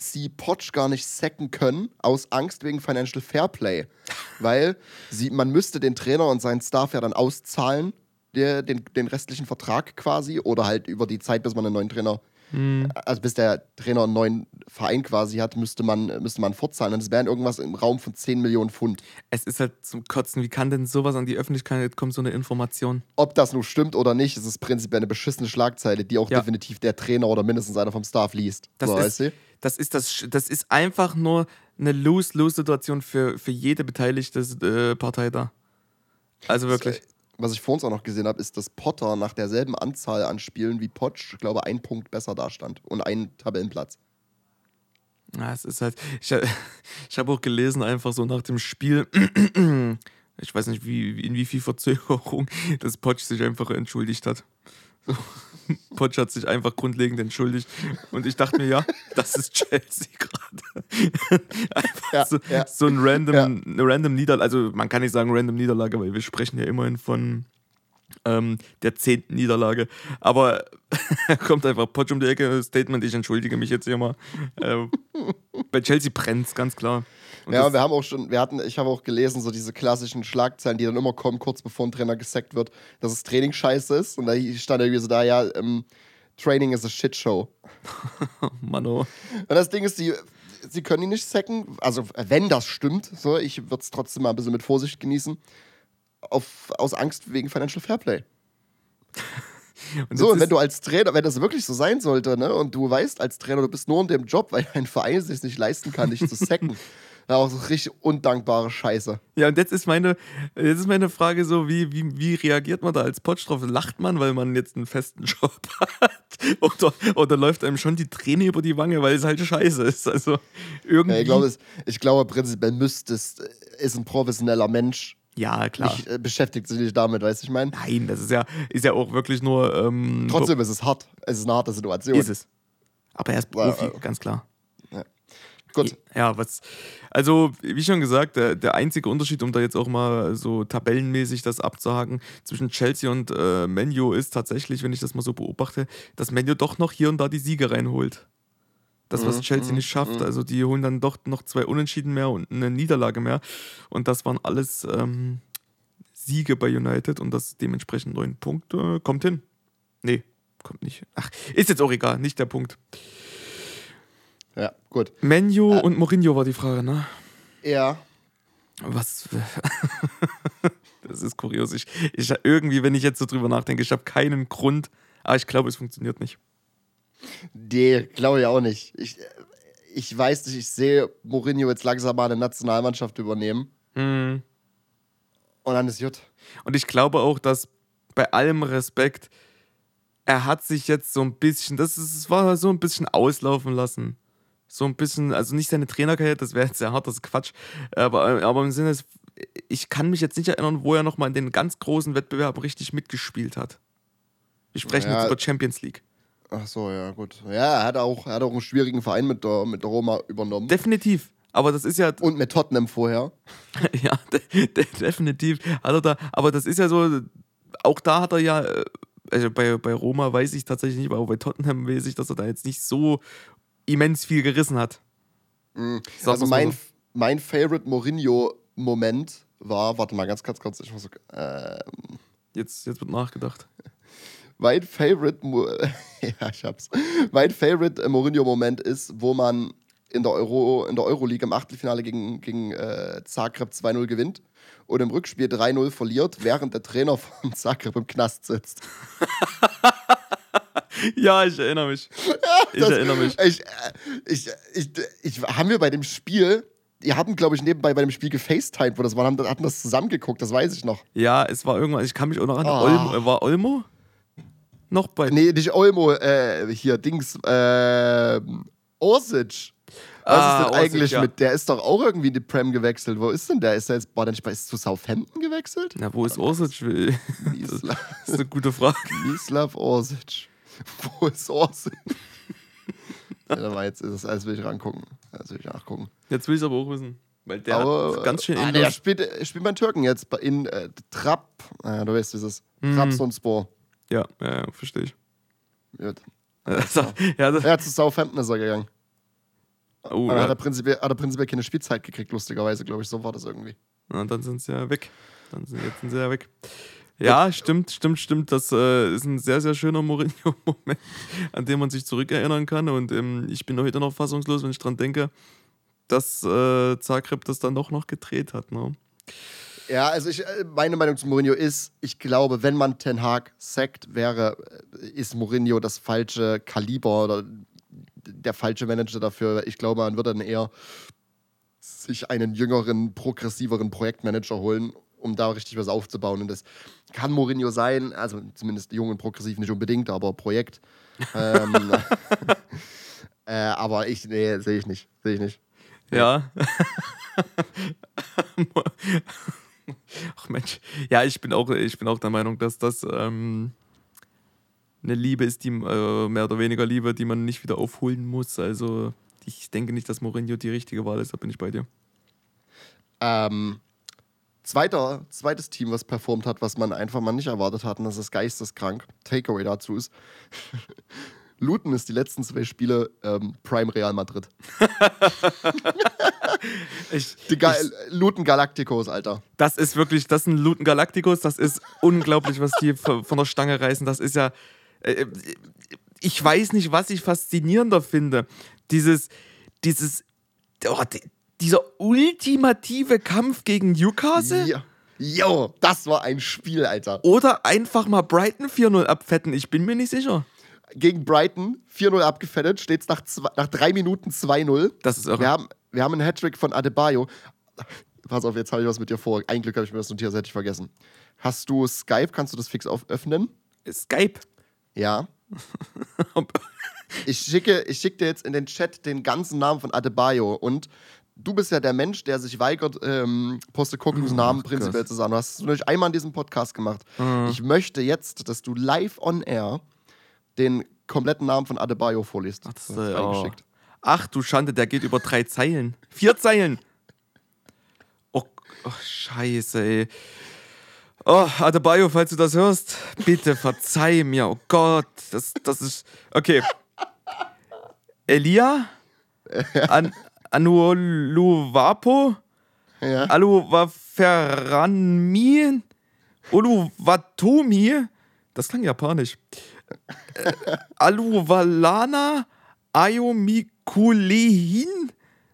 sie Potsch gar nicht sacken können, aus Angst wegen Financial Fairplay. <laughs> Weil sie, man müsste den Trainer und seinen Staff ja dann auszahlen, der, den, den restlichen Vertrag quasi, oder halt über die Zeit, bis man einen neuen Trainer Mhm. Also bis der Trainer einen neuen Verein quasi hat, müsste man, müsste man fortzahlen. Und es wären irgendwas im Raum von 10 Millionen Pfund. Es ist halt zum Kotzen. Wie kann denn sowas an die Öffentlichkeit kommen, so eine Information? Ob das nun stimmt oder nicht, ist es prinzipiell eine beschissene Schlagzeile, die auch ja. definitiv der Trainer oder mindestens einer vom Staff liest. Das, so, ist, das, ist, das, das ist einfach nur eine Lose-Lose-Situation für, für jede beteiligte äh, Partei da. Also wirklich. Das, was ich vor uns auch noch gesehen habe, ist, dass Potter nach derselben Anzahl an Spielen wie Potsch, ich glaube, ein Punkt besser dastand und einen Tabellenplatz. Ja, es ist halt. Ich, <laughs> ich habe auch gelesen, einfach so nach dem Spiel. <clears throat> Ich weiß nicht, wie, in wie viel Verzögerung, <laughs> dass Potsch sich einfach entschuldigt hat. So. Potsch hat sich einfach grundlegend entschuldigt. Und ich dachte mir, ja, das ist Chelsea gerade. einfach ja, so, ja. so, ein random, eine random Niederlage. Also man kann nicht sagen random Niederlage, weil wir sprechen ja immerhin von ähm, der zehnten Niederlage. Aber <laughs> kommt einfach Potsch um die Ecke, Statement, ich entschuldige mich jetzt hier mal. Äh, bei Chelsea brennt es, ganz klar. Und ja, wir haben auch schon, wir hatten, ich habe auch gelesen, so diese klassischen Schlagzeilen, die dann immer kommen, kurz bevor ein Trainer gesackt wird, dass das Training scheiße ist. Und da stand irgendwie so da, ja, ähm, Training is a shit show. <laughs> Mano. Und das Ding ist, die, sie können ihn nicht sacken. Also, wenn das stimmt, so, ich würde es trotzdem mal ein bisschen mit Vorsicht genießen. Auf, aus Angst wegen Financial Fairplay. <laughs> Und So, und wenn du als Trainer, wenn das wirklich so sein sollte, ne, und du weißt als Trainer, du bist nur in dem Job, weil dein Verein es sich nicht leisten kann, dich zu sacken. <laughs> Ja, auch so richtig undankbare Scheiße. Ja, und jetzt ist meine, jetzt ist meine Frage so, wie, wie, wie reagiert man da als Potsch drauf? Lacht man, weil man jetzt einen festen <laughs> Job hat? Oder, oder läuft einem schon die Träne über die Wange, weil es halt scheiße ist? Also irgendwie. Ja, ich, glaube, es, ich glaube, prinzipiell müsstest, ist ein professioneller Mensch, ja, klar. nicht, äh, beschäftigt sich nicht damit, weißt du, ich meine? Nein, das ist ja, ist ja auch wirklich nur. Ähm, Trotzdem ist es hart. Es ist eine harte Situation. ist es. Aber er ist Ja, Profi, äh, ganz klar. Gut. Ja, was. Also, wie schon gesagt, der, der einzige Unterschied, um da jetzt auch mal so tabellenmäßig das abzuhaken, zwischen Chelsea und äh, Menu ist tatsächlich, wenn ich das mal so beobachte, dass Menu doch noch hier und da die Siege reinholt. Das, was Mhm, Chelsea mhm, nicht schafft. mhm. Also, die holen dann doch noch zwei Unentschieden mehr und eine Niederlage mehr. Und das waren alles ähm, Siege bei United und das dementsprechend neun Punkte. Kommt hin. Nee, kommt nicht. Ach, ist jetzt auch egal, nicht der Punkt. Ja, gut. Menu Äh. und Mourinho war die Frage, ne? Ja. Was? <laughs> das ist kurios. Ich, ich irgendwie, wenn ich jetzt so drüber nachdenke, ich habe keinen Grund, aber ich glaube, es funktioniert nicht. Nee, glaube ich auch nicht. Ich, ich weiß nicht, ich sehe Mourinho jetzt langsam mal eine Nationalmannschaft übernehmen. Hm. Und dann ist gut. Und ich glaube auch, dass bei allem Respekt, er hat sich jetzt so ein bisschen, das ist, es war so ein bisschen auslaufen lassen. So ein bisschen, also nicht seine Trainerkarriere, das wäre jetzt sehr hart, das ist Quatsch. Aber, aber im Sinne, ich kann mich jetzt nicht erinnern, wo er nochmal in den ganz großen Wettbewerben richtig mitgespielt hat. Wir sprechen Ja. jetzt über Champions League. Ach so, ja, gut. Ja, er hat auch, er hat auch einen schwierigen Verein mit der, mit der Roma übernommen. Definitiv. Aber das ist ja. Und mit Tottenham vorher. <laughs> ja, de de definitiv. Hat er da, aber das ist ja so. Auch da hat er ja. äh, Also bei, bei Roma weiß ich tatsächlich nicht, aber bei Tottenham weiß ich, dass er da jetzt nicht so immens viel gerissen hat. Mhm. Also mein, so. mein Favorite Mourinho-Moment war, warte mal ganz, ganz kurz, ich muss so, äh, Jetzt, jetzt wird nachgedacht. <laughs> mein Favorite, Mo- <laughs> ja, ich hab's. Mein Favorite äh, Mourinho-Moment ist, wo man in der Euro, in der Euroleague im Achtelfinale gegen, gegen äh, Zagreb 2-0 gewinnt und im Rückspiel 3-0 verliert, während der Trainer <laughs> von Zagreb im Knast sitzt. <laughs> Ja, ich erinnere mich. <laughs> Ich Das- erinnere mich. Ich, äh, ich, ich, ich, haben wir bei dem Spiel, die hatten, glaube ich, nebenbei bei dem Spiel gefacetimed, wo das war, haben, hatten das zusammengeguckt, das weiß ich noch. Ja, es war irgendwann, ich kann mich auch noch an Ah. Olmo, war Olmo? Noch bei. Nee, nicht Olmo, äh, hier, Dings, äh, Orsic. Was Ah, ist denn Orsic, eigentlich ja. mit? Der ist doch auch irgendwie in die Prem gewechselt. Wo ist denn der? Ist der jetzt, war der nicht bei, ist zu Southampton gewechselt? Na, wo ist Orsic? <laughs> Das ist eine gute Frage. Mislav Orsic. <laughs> Wo ist Orsic? ja, da war jetzt, ist es, alles will ich rangucken. Das will ich nachgucken. Jetzt will ich es aber auch wissen. Weil der Aber, hat ganz schön ah, der spielt, äh, spielt beim Türken jetzt in äh, Trapp. Ah, du weißt, wie es ist. Mhm. Trabzonspor. Ja, ja, ja, verstehe ich. Gut. <laughs> ja, das, Er hat zu Southampton ist er gegangen. oh, dann hat ja. er, prinzipiell, hat er prinzipiell keine Spielzeit gekriegt, lustigerweise, glaube ich. So war das irgendwie. Na, dann sind sie ja weg. Dann sind, jetzt sind sie ja weg. Ja, stimmt, stimmt, stimmt. Das äh, ist ein sehr, sehr schöner Mourinho-Moment, <laughs> an den man sich zurückerinnern kann. Und ähm, ich bin heute noch fassungslos, wenn ich dran denke, dass äh, Zagreb das dann doch noch gedreht hat. Ne? Ja, also ich, äh, meine Meinung zu Mourinho ist, ich glaube, wenn man Ten Hag sackt, wäre, äh, ist Mourinho das falsche Kaliber oder der falsche Manager dafür. Ich glaube, man würde dann eher sich einen jüngeren, progressiveren Projektmanager holen, um da richtig was aufzubauen. Und das kann Mourinho sein, also zumindest jung und progressiv nicht unbedingt, aber Projekt. ähm, <laughs> äh, aber ich, nee, sehe ich nicht. Sehe ich nicht. Ja. <laughs> Ach Mensch. Ja, ich bin auch, ich bin auch der Meinung, dass das ähm, eine Liebe ist, die äh, mehr oder weniger Liebe, die man nicht wieder aufholen muss. Also ich denke nicht, dass Mourinho die richtige Wahl ist, da bin ich bei dir. Ähm, zweiter, zweites Team, was performt hat, was man einfach mal nicht erwartet hat, und das ist geisteskrank. Takeaway dazu ist <laughs> Luton ist die letzten zwei Spiele ähm, Prime Real Madrid. <laughs> Ich, Die Ga ich, Luton Galacticos, Alter. das ist wirklich, das sind Luton Galacticos, das ist unglaublich, was die von der Stange reißen. Das ist ja. Äh, ich weiß nicht, was ich faszinierender finde. Dieses, dieses, oh, dieser ultimative Kampf gegen Newcastle Ja. Jo, das war ein Spiel, Alter. oder einfach mal Brighton 4-0 abfetten. Ich bin mir nicht sicher. Gegen Brighton 4-0 abgefettet, steht es nach, zwei- nach drei Minuten 2-0. Das ist irre. Wir haben, wir haben einen Hattrick von Adebayo. Pass auf, jetzt habe ich was mit dir vor. Ein Glück habe ich mir das notiert, das hätte ich vergessen. Hast du Skype? Kannst du das fix auf öffnen? Skype. Ja. <laughs> Ich schicke, ich schicke dir jetzt in den Chat den ganzen Namen von Adebayo und du bist ja der Mensch, der sich weigert, ähm, Postecoglus Namen Ach prinzipiell Gott. zu sagen. Du hast es nur einmal in diesem Podcast gemacht. Ich möchte jetzt, dass du live on air den kompletten Namen von Adebayo vorliest. Ach, das, ist oh. Ach du Schande, der geht über drei Zeilen. Vier Zeilen. Oh, oh scheiße, ey. Oh, Adebayo, falls du das hörst, bitte verzeih mir. Oh Gott, das, das ist. Okay. Elia? An, Anuoluwapo? Ja. Aluwaferanmi? Uluwatomi? Das klang japanisch. Äh, Aluwalana? Ayomikulehin?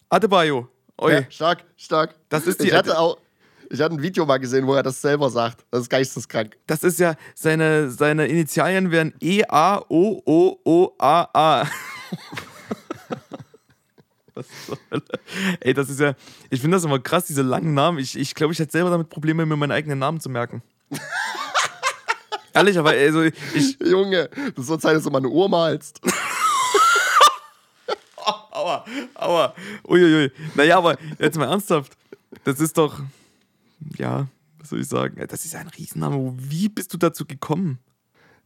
Adebayo. Oi. Ja, stark, stark. Das ist die- ich hatte auch, ich hatte ein Video mal gesehen, wo er das selber sagt. Das ist geisteskrank. Das ist ja, seine, seine Initialien wären E-A-O-O-O-A-A. <laughs> Was Hölle? Ey, das ist ja, ich finde das immer krass, diese langen Namen. Ich glaube, ich, glaub, ich hätte selber damit Probleme, mir meinen eigenen Namen zu merken. <laughs> Ehrlich, aber also ich, Junge, das wird Zeit, dass du mal eine Uhr malst. <laughs> Aua, aua. Uiuiui. Naja, aber jetzt mal ernsthaft. Das ist doch, ja, was soll ich sagen? Das ist ein Riesenname. Wie bist du dazu gekommen?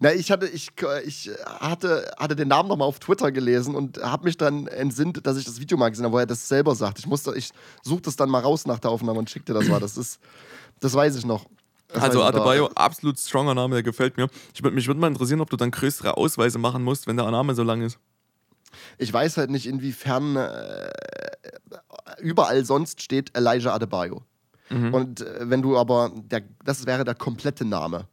Na, ich hatte, ich, ich hatte, hatte den Namen nochmal auf Twitter gelesen und habe mich dann entsinnt, dass ich das Video mal gesehen habe, wo er das selber sagt. Ich musste, ich suche das dann mal raus nach der Aufnahme und schick dir das mal. Das ist, das weiß ich noch. Das Also. Adebayo, absolut stronger Name, der gefällt mir. Ich mich würde mal interessieren, ob du dann größere Ausweise machen musst, wenn der Name so lang ist. Ich weiß halt nicht, inwiefern äh, überall sonst steht Elijah Adebayo. Mhm. Und äh, wenn du aber, der, das wäre der komplette Name.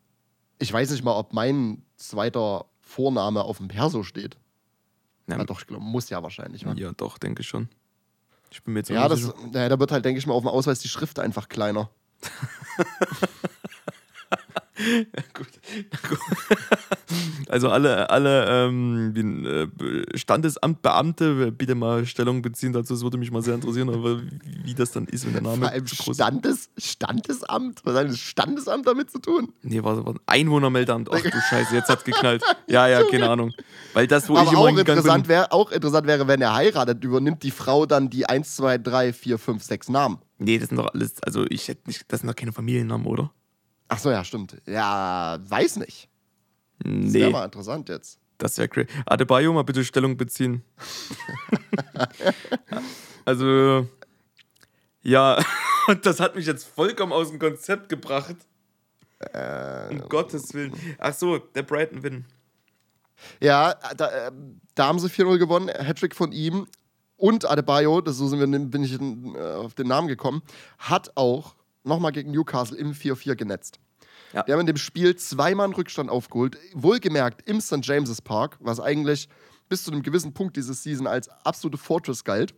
Ich weiß nicht mal, ob mein zweiter Vorname auf dem Perso steht. Ja, Ja, doch, ich glaube, muss ja wahrscheinlich. Ne? ja doch, denke ich schon. Ich bin mir jetzt Ja, das, ja, da wird halt, denke ich mal, auf dem Ausweis die Schrift einfach kleiner. <laughs> <laughs> Gut. <laughs> Also alle, alle ähm, äh, Standesamtbeamte bitte mal Stellung beziehen dazu. Das würde mich mal sehr interessieren, aber wie, das dann ist, wenn der Name Vor allem. Standes, Standesamt? Was hat das Standesamt damit zu tun? Nee, war, war ein Einwohnermeldeamt. Ach du Scheiße, jetzt hat's geknallt. <laughs> Ja, ja, keine Ahnung. Weil das, wo ich Aber immer auch hingegangen interessant, wär, auch interessant wäre, wenn er heiratet, übernimmt die Frau dann die 1, 2, 3, 4, 5, 6 Namen. Nee, das sind doch alles, also ich hätte nicht, das sind doch keine Familiennamen, oder? Ach so, ja, stimmt. Ja, weiß nicht. Das wäre Nee, mal interessant jetzt. das wäre crazy. Adebayo, mal bitte Stellung beziehen. <laughs> also, ja, <laughs> und das hat mich jetzt vollkommen aus dem Konzept gebracht. um Gottes Willen. Ach so, der Brighton Win. Ja, da, äh, da haben sie 4-0 gewonnen. Hattrick von ihm und Adebayo, das so sind wir, bin ich äh, auf den Namen gekommen, hat auch nochmal gegen Newcastle im 4-4 genetzt. Ja. Wir haben in dem Spiel zweimal einen Rückstand aufgeholt. Wohlgemerkt im St. James's Park, was eigentlich bis zu einem gewissen Punkt dieses Season als absolute Fortress galt.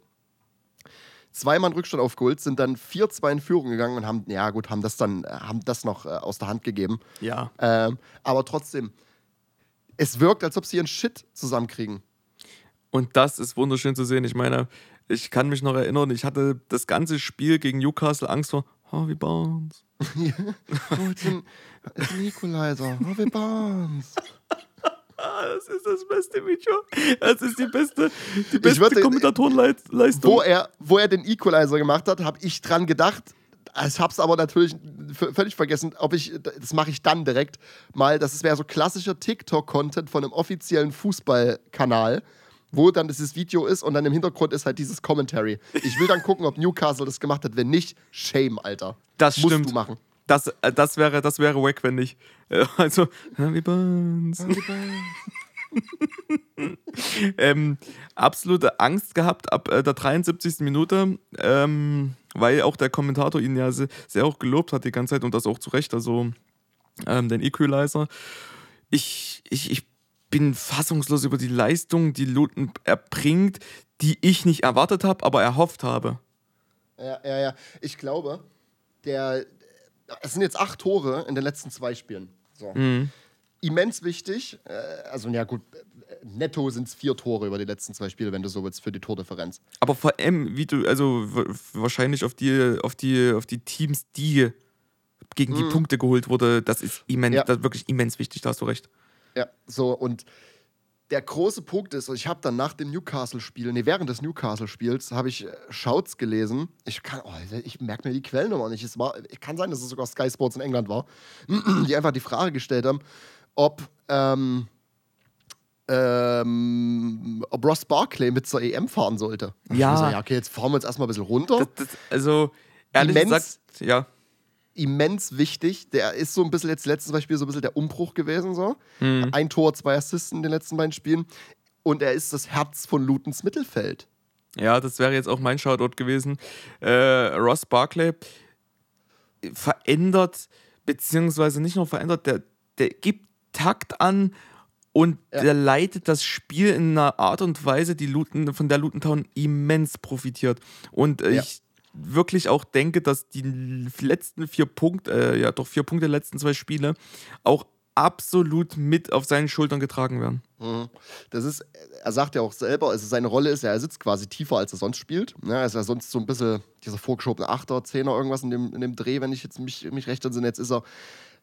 Zweimal einen Rückstand aufgeholt, sind dann 4-2 in Führung gegangen und haben, ja gut, haben das dann, äh, haben das noch äh, aus der Hand gegeben. Ja. Ähm, aber trotzdem, es wirkt, als ob sie ihren Shit zusammenkriegen. Und das ist wunderschön zu sehen. Ich meine, ich kann mich noch erinnern, ich hatte das ganze Spiel gegen Newcastle Angst vor Harvey Barnes. <laughs> Oh, jetzt ein, ein Equalizer. Harvey Barnes. <laughs> Das ist das beste Video. Das ist die beste, die beste würde- Kommentatorenleistung. Wo er, wo er den Equalizer gemacht hat, habe ich dran gedacht. Ich habe es aber natürlich völlig vergessen, ob ich, das mache ich dann direkt mal, das wäre so klassischer TikTok-Content von einem offiziellen Fußballkanal, wo dann dieses Video ist und dann im Hintergrund ist halt dieses Commentary. Ich will dann gucken, ob Newcastle das gemacht hat. Wenn nicht, shame, Alter. Das Musst stimmt. du machen. Das, äh, das wäre, das wäre wack, wenn nicht. Äh, Also, Harvey Barnes. <laughs> ähm, absolute Angst gehabt ab äh, der 73. Minute, ähm, weil auch der Kommentator ihn ja sehr, sehr, auch gelobt hat die ganze Zeit und das auch zu Recht, also ähm, den Equalizer. Ich, ich, ich bin fassungslos über die Leistung, die Luton erbringt, die ich nicht erwartet habe, aber erhofft habe. Ja, ja, ja. Ich glaube, der, es sind jetzt acht Tore in den letzten zwei Spielen. So. Mhm. Immens wichtig. Äh, also, ja, gut, netto sind es vier Tore über die letzten zwei Spiele, wenn du so willst, für die Tordifferenz. Aber vor allem, wie du, also wahrscheinlich auf die, auf die, auf die Teams, die gegen die mhm. Punkte geholt wurde, das ist immens, ja. das ist wirklich immens wichtig, da hast du recht. Ja, so und der große Punkt ist, ich habe dann nach dem Newcastle-Spiel, nee, während des Newcastle-Spiels, habe ich äh, Shouts gelesen. Ich kann, oh, ich merke mir die Quellnummer nicht. Es war, kann sein, dass es sogar Sky Sports in England war, <clears throat> die einfach die Frage gestellt haben, ob, ähm, ähm, ob Ross Barkley mit zur EM fahren sollte. Ja. So, ja, okay, jetzt fahren wir uns erstmal ein bisschen runter. Das, das, also, ehrlich Immens, gesagt, ja immens wichtig. Der ist so ein bisschen jetzt letztes Beispiel so ein bisschen der Umbruch gewesen. So. Mhm. Ein Tor, zwei Assisten in den letzten beiden Spielen. Und er ist das Herz von Lutens Mittelfeld. Ja, das wäre jetzt auch mein Shoutout gewesen. Äh, Ross Barclay verändert, beziehungsweise nicht nur verändert, der, der gibt Takt an und ja. der leitet das Spiel in einer Art und Weise, die Luton, von der Luton Town immens profitiert. Und äh, ja. ich wirklich auch denke, dass die letzten vier Punkte, äh, ja doch vier Punkte der letzten zwei Spiele auch absolut mit auf seinen Schultern getragen werden. Mhm. Das ist, er sagt ja auch selber, also seine Rolle ist ja, er sitzt quasi tiefer, als er sonst spielt. Ja, ne, er ist ja sonst so ein bisschen dieser vorgeschobene Achter, Zehner, irgendwas in dem, in dem Dreh, wenn ich jetzt mich, mich recht entsinne. Jetzt ist er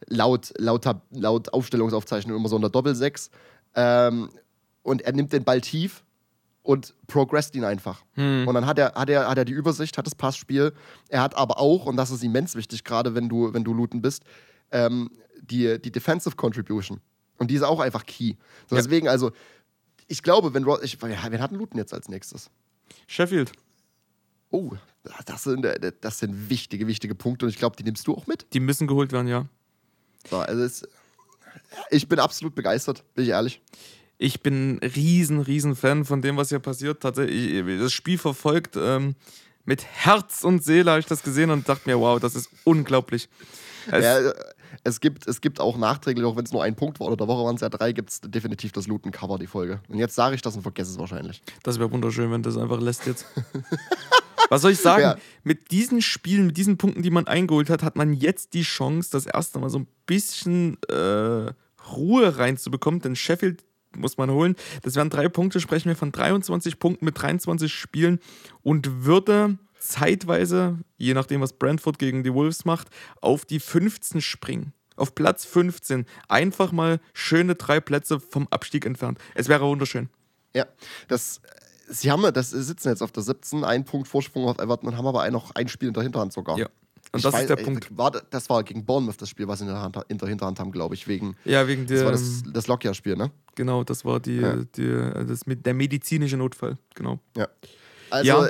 laut, laut, laut Aufstellungsaufzeichnung immer so in der Doppelsechs. Ähm, und er nimmt den Ball tief und progresst ihn einfach. Hm. Und dann hat er, hat, er, hat er die Übersicht, hat das Passspiel. Er hat aber auch, und das ist immens wichtig, gerade wenn du, wenn du Looten bist, ähm, die, die Defensive Contribution. Und die ist auch einfach key. So, ja. Deswegen, also, ich glaube, wenn ich, wen hat Looten jetzt als nächstes? Sheffield. Oh, das sind, äh, das sind wichtige, wichtige Punkte und ich glaube, die nimmst du auch mit. Die müssen geholt werden, ja. So, also es, ich bin absolut begeistert, bin ich ehrlich. Ich bin riesen, riesen Fan von dem, was hier passiert. Tatsächlich, das Spiel verfolgt ähm, mit Herz und Seele habe ich das gesehen und dachte mir, wow, das ist unglaublich. Es, ja, es, gibt, es gibt auch nachträglich, auch wenn es nur ein Punkt war oder der Woche waren es ja drei, gibt es definitiv das Looten-Cover, die Folge. Und jetzt sage ich das und vergesse es wahrscheinlich. Das wäre wunderschön, wenn das einfach lässt jetzt. <laughs> Was soll ich sagen? Ja. Mit diesen Spielen, mit diesen Punkten, die man eingeholt hat, hat man jetzt die Chance, das erste Mal so ein bisschen äh, Ruhe reinzubekommen. Denn Sheffield muss man holen. Das wären drei Punkte, sprechen wir von 23 Punkten mit 23 Spielen und würde zeitweise, je nachdem, was Brentford gegen die Wolves macht, auf die 15 springen. Auf Platz 15. Einfach mal schöne drei Plätze vom Abstieg entfernt. Es wäre wunderschön. Ja, das sie haben das sitzen jetzt auf der 17, einen Punkt Vorsprung auf Everton und haben aber noch ein Spiel in der Hinterhand sogar. Ja. Und das weiß, ist der ey, Punkt. War, das war gegen Bournemouth das Spiel, was sie in der, Hand, in der Hinterhand haben, glaube ich. Wegen, ja, wegen der. Das war das, das Lockjahr-Spiel, ne? Genau, das war die, ja. die, das, der medizinische Notfall, genau. Ja. Also, ja.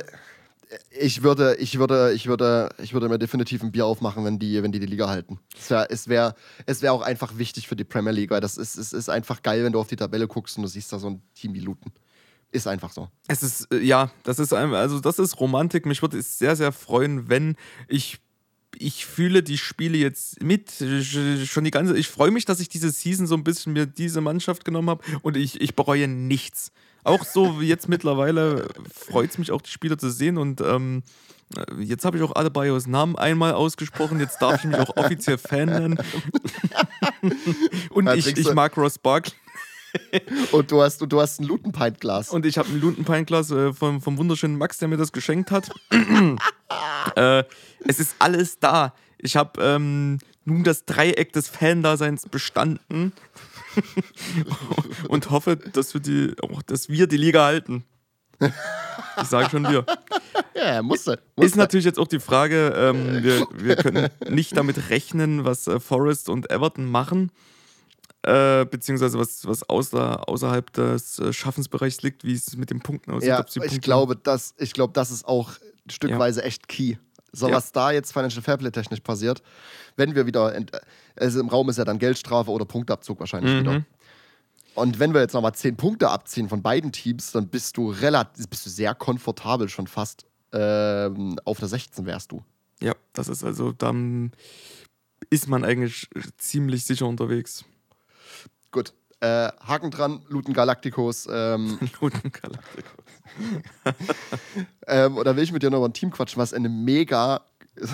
ich würde, ich würde, ich würde, ich würde mir definitiv ein Bier aufmachen, wenn die, wenn die, die Liga halten. Es wäre es wär, es wär auch einfach wichtig für die Premier League, weil das ist, es ist einfach geil, wenn du auf die Tabelle guckst und du siehst da so ein Team wie Luton. Ist einfach so. Es ist, äh, ja, das ist, also das ist Romantik. Mich würde es sehr, sehr freuen, wenn ich ich fühle die Spiele jetzt mit. Schon die ganze. Ich freue mich, dass ich diese Season so ein bisschen mir diese Mannschaft genommen habe und ich, ich bereue nichts. Auch so wie jetzt mittlerweile freut es mich auch, die Spieler zu sehen und ähm, jetzt habe ich auch Adebayos Namen einmal ausgesprochen. Jetzt darf ich mich auch offiziell Fan nennen. <laughs> und ich, ich mag Ross Barkley. Und du hast, du hast ein Lutenpint-Glas. Und ich habe ein Lutenpint-Glas äh, vom, vom wunderschönen Max, der mir das geschenkt hat. <laughs> äh, es ist alles da. Ich habe ähm, nun das Dreieck des Fan-Daseins bestanden <laughs> und hoffe, dass wir, die, oh, dass wir die Liga halten. Ich sage schon wir. <laughs> Ja, musste, musste. Ist natürlich jetzt auch die Frage, ähm, wir, wir können nicht damit rechnen, was äh, Forest und Everton machen äh, beziehungsweise was, was außer, außerhalb des äh, Schaffensbereichs liegt, wie es mit den Punkten aussieht. Ja, ich, glaube, das, ich glaube, das ist auch stückweise ja. echt key. So, ja. was da jetzt Financial Fairplay technisch passiert, wenn wir wieder, also im Raum ist ja dann Geldstrafe oder Punktabzug wahrscheinlich mhm. wieder. Und wenn wir jetzt nochmal 10 Punkte abziehen von beiden Teams, dann bist du relativ, bist du sehr komfortabel schon fast ähm, auf der 16 wärst du. Ja, das ist also, dann ist man eigentlich ziemlich sicher unterwegs. Gut. Äh, Haken dran, Luten Galacticos. Ähm, <laughs> Luten Galacticos. <laughs> ähm, oder will ich mit dir noch über ein Team quatschen, was eine mega <laughs>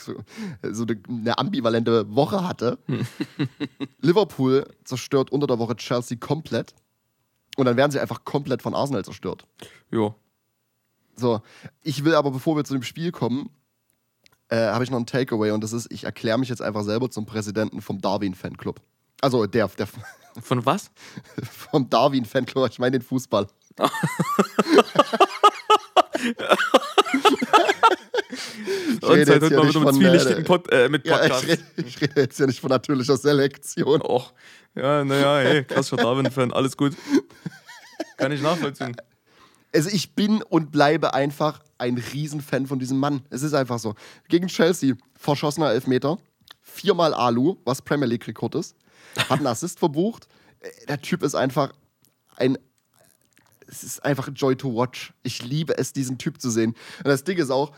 so, so eine, eine, ambivalente Woche hatte. Liverpool zerstört unter der Woche Chelsea komplett. Und dann werden sie einfach komplett von Arsenal zerstört. Ja. So, ich will aber, bevor wir zu dem Spiel kommen, äh, habe ich noch ein Takeaway und das ist, ich erkläre mich jetzt einfach selber zum Präsidenten vom Darwin-Fanclub. Also der, der. <laughs> Von was? vom Darwin-Fanclub, ich meine den Fußball. <laughs> Ich rede jetzt ja nicht von, äh, Pod, äh, mit Podcast. Ja, ich, rede, ich, rede, jetzt ja nicht von natürlicher Selektion. Och, ja, naja, hey, klassischer Darwin-Fan, alles gut. Kann ich nachvollziehen. Also ich bin und bleibe einfach ein Riesenfan von diesem Mann. Es ist einfach so. Gegen Chelsea, verschossener Elfmeter, viermal Alu, was Premier League-Rekord ist, hat einen Assist verbucht. Äh, der Typ ist einfach ein es ist einfach Joy to watch. Ich liebe es, diesen Typ zu sehen. Und das Ding ist auch,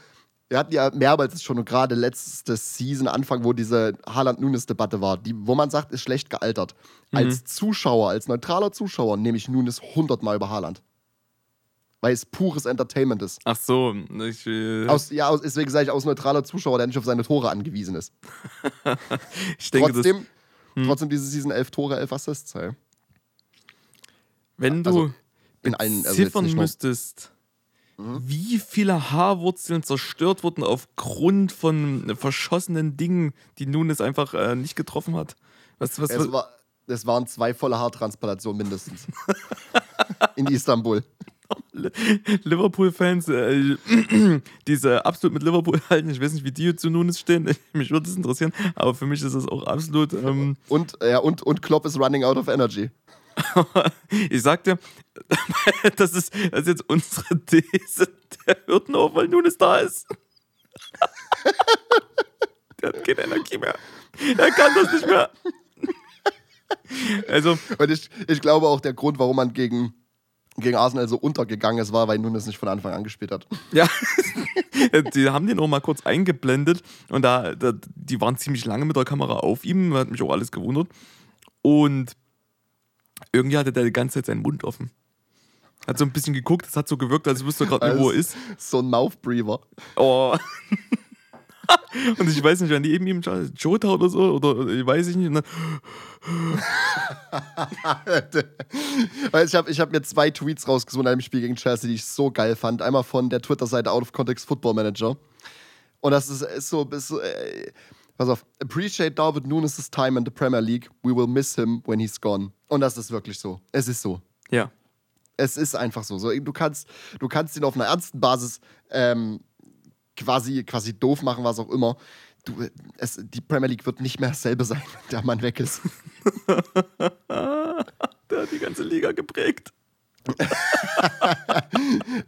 wir hatten ja mehrmals schon und gerade letzte Season Anfang, wo diese Haaland-Nunes-Debatte war, die, wo man sagt, ist schlecht gealtert. Mhm. Als Zuschauer, als neutraler Zuschauer nehme ich Nunes hundertmal über Haaland. Weil es pures Entertainment ist. Ach so, ich, äh aus, ja, aus, deswegen sage ich aus neutraler Zuschauer, der nicht auf seine Tore angewiesen ist. <laughs> ich denke, trotzdem, das, hm. trotzdem diese Season 11 Tore, 11 Assists. Hey. Wenn du also, in allen, also ziffern müsstest, Mhm. wie viele Haarwurzeln zerstört wurden aufgrund von verschossenen Dingen, die Nunes einfach äh, nicht getroffen hat. Was, was, es, war, es waren zwei volle Haartransplantationen mindestens. In Istanbul. Liverpool-Fans, äh, <clears throat> diese absolut mit Liverpool halten, ich weiß nicht, wie die zu Nunes stehen, <laughs> mich würde das interessieren, aber für mich ist das auch absolut. Ähm und, ja, und, und Klopp ist running out of energy. <laughs> ich sagte, <laughs> das ist, das ist jetzt unsere These. Der hört nur auf, weil Nunes da ist. Der hat keine Energie mehr. Er kann das nicht mehr. Also. Und ich, ich glaube auch, der Grund, warum man gegen, gegen Arsenal so untergegangen ist, war, weil Nunes nicht von Anfang an gespielt hat. <laughs> Ja. die haben den auch mal kurz eingeblendet und da, da, die waren ziemlich lange mit der Kamera auf ihm, hat mich auch alles gewundert. Und irgendwie hatte der die ganze Zeit seinen Mund offen. Hat so ein bisschen geguckt, es hat so gewirkt, als wüsste er gerade nicht, wo er ist. So ein Mouthbreather. Oh. <laughs> <laughs> und ich weiß nicht, wenn die eben ihm Jota oder so, oder ich weiß ich nicht. <laughs> Und dann ich habe ich hab mir zwei Tweets rausgesucht in einem Spiel gegen Chelsea, die ich so geil fand. Einmal von der Twitter-Seite Out of Context Football Manager. Und das ist, ist so, ist so äh, Pass auf. Appreciate David Nunes' time in the Premier League. We will miss him when he's gone. Und das ist wirklich so. Es ist so. Ja. Es ist einfach so. so du, kannst, du kannst ihn auf einer ernsten Basis ähm, quasi, quasi doof machen, was auch immer. Du, es, die Premier League wird nicht mehr dasselbe sein, wenn <laughs> der Mann weg ist. <laughs> der hat die ganze Liga geprägt. <laughs>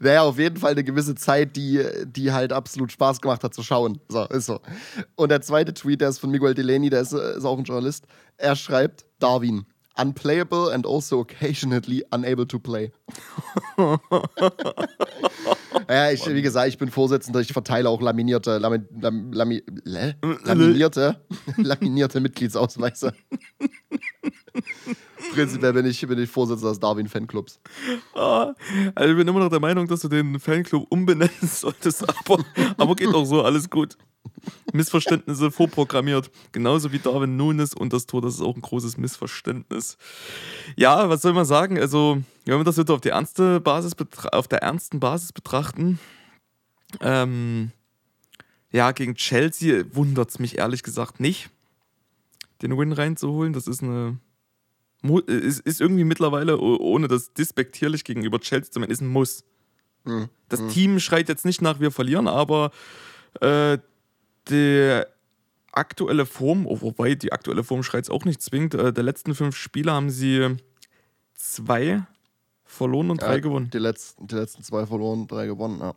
naja, auf jeden Fall eine gewisse Zeit, die, die halt absolut Spaß gemacht hat zu schauen. So, ist so. Und der zweite Tweet, der ist von Miguel Delaney, der ist, ist auch ein Journalist. Er schreibt: Darwin, unplayable and also occasionally unable to play. <laughs> ja, ich, wie gesagt, ich bin Vorsitzender, ich verteile auch laminierte, lami, lam, lami, laminierte, <laughs> laminierte Mitgliedsausweise. <laughs> Prinzipiell bin ich, bin ich Vorsitzender des Darwin-Fanclubs. Ah, also ich bin immer noch der Meinung, dass du den Fanclub umbenennen <laughs> solltest, aber, aber geht auch so, alles gut. Missverständnisse vorprogrammiert. Genauso wie Darwin Nunes und das Tor, das ist auch ein großes Missverständnis. Ja, was soll man sagen? Also, wenn wir das jetzt auf, die ernste Basis auf der ernsten Basis betrachten, ähm, ja, gegen Chelsea wundert es mich ehrlich gesagt nicht, den Win reinzuholen. Das ist eine. Ist, ist irgendwie mittlerweile, ohne das despektierlich gegenüber Chelsea zu meinen, ist ein Muss. Mhm. Das mhm. Team schreit jetzt nicht nach, wir verlieren, aber äh, die aktuelle Form, oh, wobei die aktuelle Form schreit es auch nicht zwingend, äh, der letzten fünf Spiele haben sie zwei verloren und ja, drei gewonnen. Die letzten, die letzten zwei verloren, drei gewonnen, ja.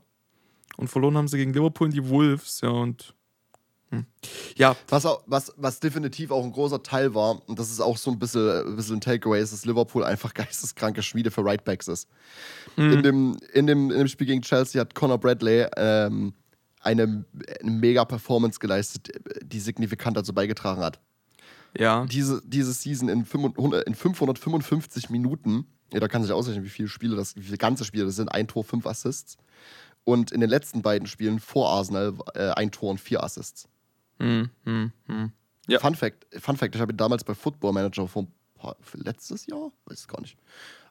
Und verloren haben sie gegen Liverpool und die Wolves, ja, und. Ja. Was, auch, was, was definitiv auch ein großer Teil war, und das ist auch so ein bisschen, ein bisschen ein Takeaway, ist, dass Liverpool einfach <laughs> geisteskranke Schmiede für Rightbacks ist. Mhm. In, dem, in, dem, in dem Spiel gegen Chelsea hat Conor Bradley ähm, eine, eine mega Performance geleistet, die signifikant dazu beigetragen hat. Ja. Diese, diese Season in, 500, in 555 Minuten, ja, da kann sich ausrechnen, wie viele Spiele das, wie viele ganze Spiele das sind, ein Tor, fünf Assists. Und in den letzten beiden Spielen vor Arsenal äh, ein Tor und vier Assists. Hm, hm, hm. Ja. Fun Fact, Fun Fact, ich habe ihn damals bei Football Manager vor letztes Jahr, weiß ich gar nicht.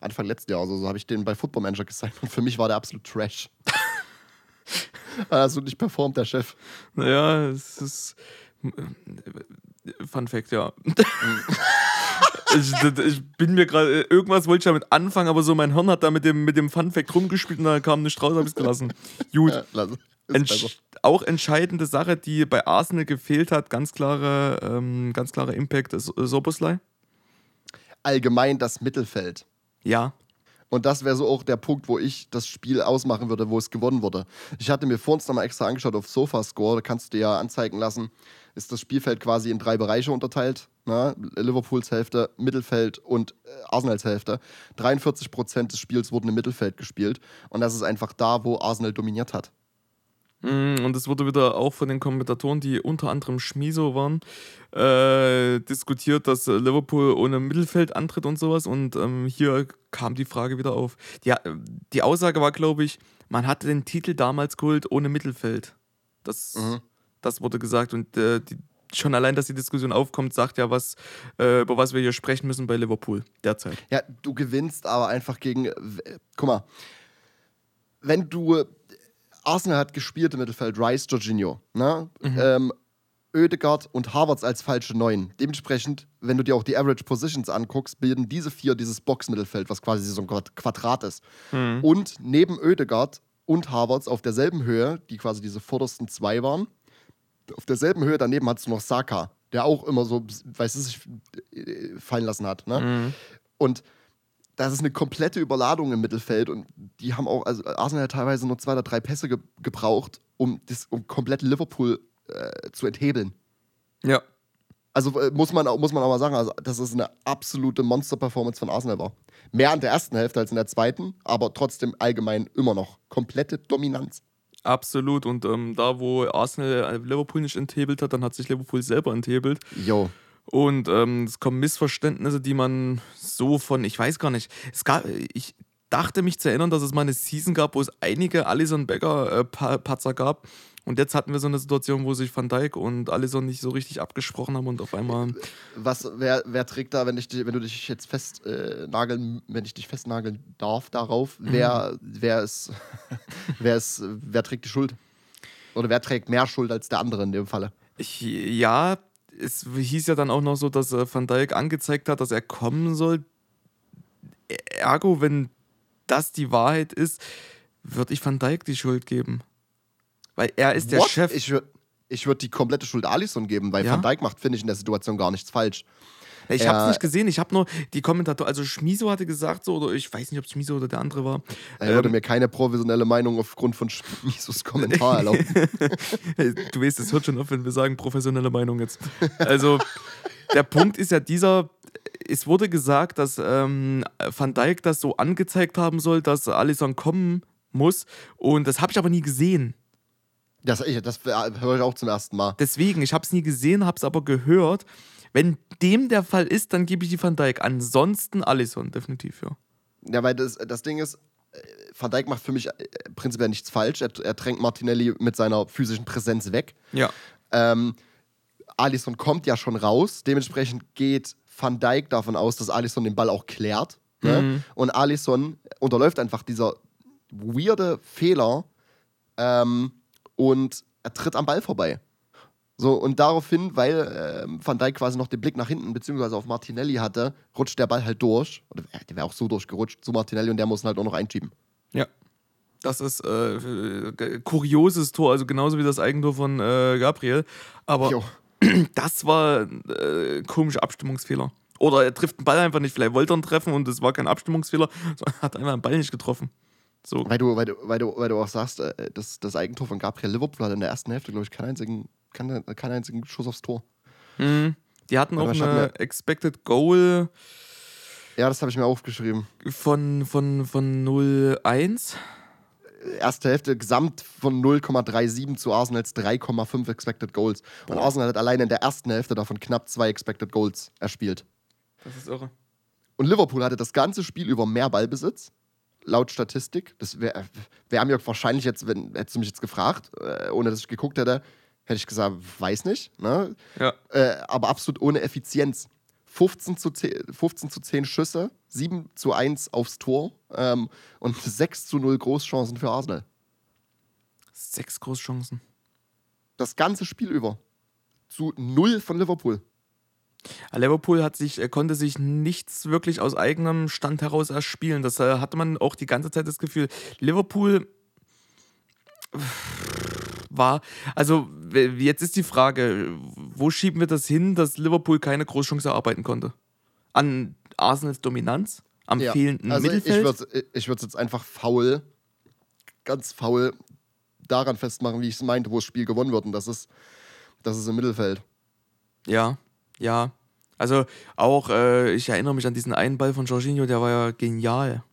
Anfang letzten Jahr, also so habe ich den bei Football Manager gesigned und für mich war der absolut Trash. <laughs> also nicht performt, der Chef. Naja, es ist. Fun Fact, ja. ich, ich, bin mir gerade, irgendwas wollte ich damit anfangen, aber so mein Hirn hat da mit dem, mit dem Fun Fact rumgespielt und da kam nicht raus, habe ich es gelassen. Gut. Ja, Entsch auch entscheidende Sache, die bei Arsenal gefehlt hat, ganz klare, ähm, ganz klarer Impact ist Soboslai. Allgemein das Mittelfeld. Ja. Und das wäre so auch der Punkt, wo ich das Spiel ausmachen würde, wo es gewonnen wurde. Ich hatte mir vor uns nochmal extra angeschaut auf Sofascore, da kannst du dir ja anzeigen lassen, ist das Spielfeld quasi in drei Bereiche unterteilt. Ne? Liverpools Hälfte, Mittelfeld und äh, Arsenals Hälfte. 43 Prozent des Spiels wurden im Mittelfeld gespielt. Und das ist einfach da, wo Arsenal dominiert hat. Mm, und es wurde wieder auch von den Kommentatoren, die unter anderem Schmiso waren, äh, diskutiert, dass Liverpool ohne Mittelfeld antritt und sowas. Und ähm, hier kam die Frage wieder auf. Die, die Aussage war, glaube ich, man hatte den Titel damals geholt ohne Mittelfeld. Das, mhm. das wurde gesagt. Und äh, die, schon allein, dass die Diskussion aufkommt, sagt ja was, äh, über was wir hier sprechen müssen bei Liverpool derzeit. Ja, du gewinnst aber einfach gegen. Guck mal, wenn du Arsenal hat gespielt im Mittelfeld, Rice, Jorginho, ne? Mhm. Ähm, Oedegaard und Harvards als falsche Neun. Dementsprechend, wenn du dir auch die Average Positions anguckst, bilden diese vier dieses Box-Mittelfeld, was quasi so ein Quadrat ist. Mhm. Und neben Oedegaard und Harvards auf derselben Höhe, die quasi diese vordersten zwei waren, auf derselben Höhe daneben hast du noch Saka, der auch immer so, weiß ich, sich äh, fallen lassen hat. Ne? Mhm. Und das ist eine komplette Überladung im Mittelfeld und die haben auch, also Arsenal hat teilweise nur zwei oder drei Pässe ge gebraucht, um, das, um komplett Liverpool äh, zu enthebeln. Ja. Also äh, muss, man, muss man auch mal sagen, also, dass es eine absolute Monster-Performance von Arsenal war. Mehr an der ersten Hälfte als in der zweiten, aber trotzdem allgemein immer noch komplette Dominanz. Absolut. Und ähm, da, wo Arsenal Liverpool nicht enthebelt hat, dann hat sich Liverpool selber enthebelt. Jo. Und ähm, es kommen Missverständnisse, die man so von, ich weiß gar nicht, es gab, ich dachte mich zu erinnern, dass es mal eine Season gab, wo es einige Alison Becker äh, gab. Und jetzt hatten wir so eine Situation, wo sich Van Dijk und Alisson nicht so richtig abgesprochen haben und auf einmal. Was, wer, wer trägt da, wenn, ich, wenn du dich jetzt festnageln, äh, wenn ich dich festnageln darf darauf, mhm. wer, wer ist, <laughs> wer ist, wer trägt die Schuld? Oder wer trägt mehr Schuld als der andere in dem Falle? Ich, ja, es hieß ja dann auch noch so, dass äh, Van Dijk angezeigt hat, dass er kommen soll. Ergo, wenn das die Wahrheit ist, würde ich Van Dijk die Schuld geben. Weil er ist der What? Chef. Ich würde ich würd die komplette Schuld Alisson geben, weil ja? Van Dijk macht, finde ich, in der Situation gar nichts falsch. Ich habe es nicht gesehen, ich habe nur die Kommentatoren, also Schmiso hatte gesagt so, oder ich weiß nicht, ob Schmiso oder der andere war. Er ähm, würde mir keine professionelle Meinung aufgrund von Schmisos Kommentar erlauben. <laughs> du weißt, es hört schon auf, wenn wir sagen professionelle Meinung jetzt. Also, der Punkt ist ja dieser, es wurde gesagt, dass ähm, Van Dijk das so angezeigt haben soll, dass Alisson kommen muss und das habe ich aber nie gesehen. Das, das höre ich auch zum ersten Mal. Deswegen, ich habe es nie gesehen, habe es aber gehört wenn dem der Fall ist, dann gebe ich die Van Dijk. Ansonsten Alisson, definitiv, ja. Ja, weil das, das Ding ist, äh, Van Dijk macht für mich äh, prinzipiell nichts falsch. Er, er drängt Martinelli mit seiner physischen Präsenz weg. Ja. Ähm, Alisson kommt ja schon raus. Dementsprechend geht Van Dijk davon aus, dass Alisson den Ball auch klärt. Ne? Mhm. Und Alisson unterläuft einfach dieser weirde Fehler ähm, und er tritt am Ball vorbei. So, und daraufhin, weil äh, Van Dijk quasi noch den Blick nach hinten, beziehungsweise auf Martinelli hatte, rutscht der Ball halt durch. Oder der wäre auch so durchgerutscht zu Martinelli und der muss ihn halt auch noch einschieben. Ja. Das ist äh, äh, kurioses Tor, also genauso wie das Eigentor von äh, Gabriel. Aber jo. <clears throat> das war äh, komischer Abstimmungsfehler. Oder er trifft den Ball einfach nicht. Vielleicht wollte er ihn treffen und es war kein Abstimmungsfehler, <laughs> sondern hat einfach den Ball nicht getroffen. So. Weil, du, weil, du, weil, du, weil du auch sagst, äh, das, das Eigentor von Gabriel Liverpool hat in der ersten Hälfte, glaube ich, keinen einzigen keinen, keinen einzigen Schuss aufs Tor. Mhm. Die hatten auch eine Expected Goal. Ja, das habe ich mir aufgeschrieben. Von, von, von 0,1. Erste Hälfte gesamt von 0,37 zu Arsenals 3,5 Expected Goals. Und Arsenal hat allein in der ersten Hälfte davon knapp zwei Expected Goals erspielt. Das ist irre. Und Liverpool hatte das ganze Spiel über mehr Ballbesitz, laut Statistik. Das wäre wär mir wahrscheinlich jetzt, wenn hättest du mich jetzt gefragt, äh, ohne dass ich geguckt hätte, hätte ich gesagt, weiß nicht. Ne? Ja. Äh, aber absolut ohne Effizienz. 15 zu 10, 15 zu 10 Schüsse, 7 zu 1 aufs Tor ähm, und <laughs> 6 zu 0 Großchancen für Arsenal. Sechs Großchancen. Das ganze Spiel über. Zu 0 von Liverpool. Liverpool hat sich, konnte sich nichts wirklich aus eigenem Stand heraus erspielen. Das äh, hatte man auch die ganze Zeit das Gefühl. Liverpool war, also jetzt ist die Frage, wo schieben wir das hin, dass Liverpool keine Großchance erarbeiten konnte? An Arsenals Dominanz? Am ja, fehlenden also Mittelfeld? Ich würde es jetzt einfach faul, ganz faul daran festmachen, wie ich es meinte, wo das Spiel gewonnen wird. Und das ist, das ist im Mittelfeld. Ja, ja. Also auch, äh, ich erinnere mich an diesen einen Ball von Jorginho, der war ja genial.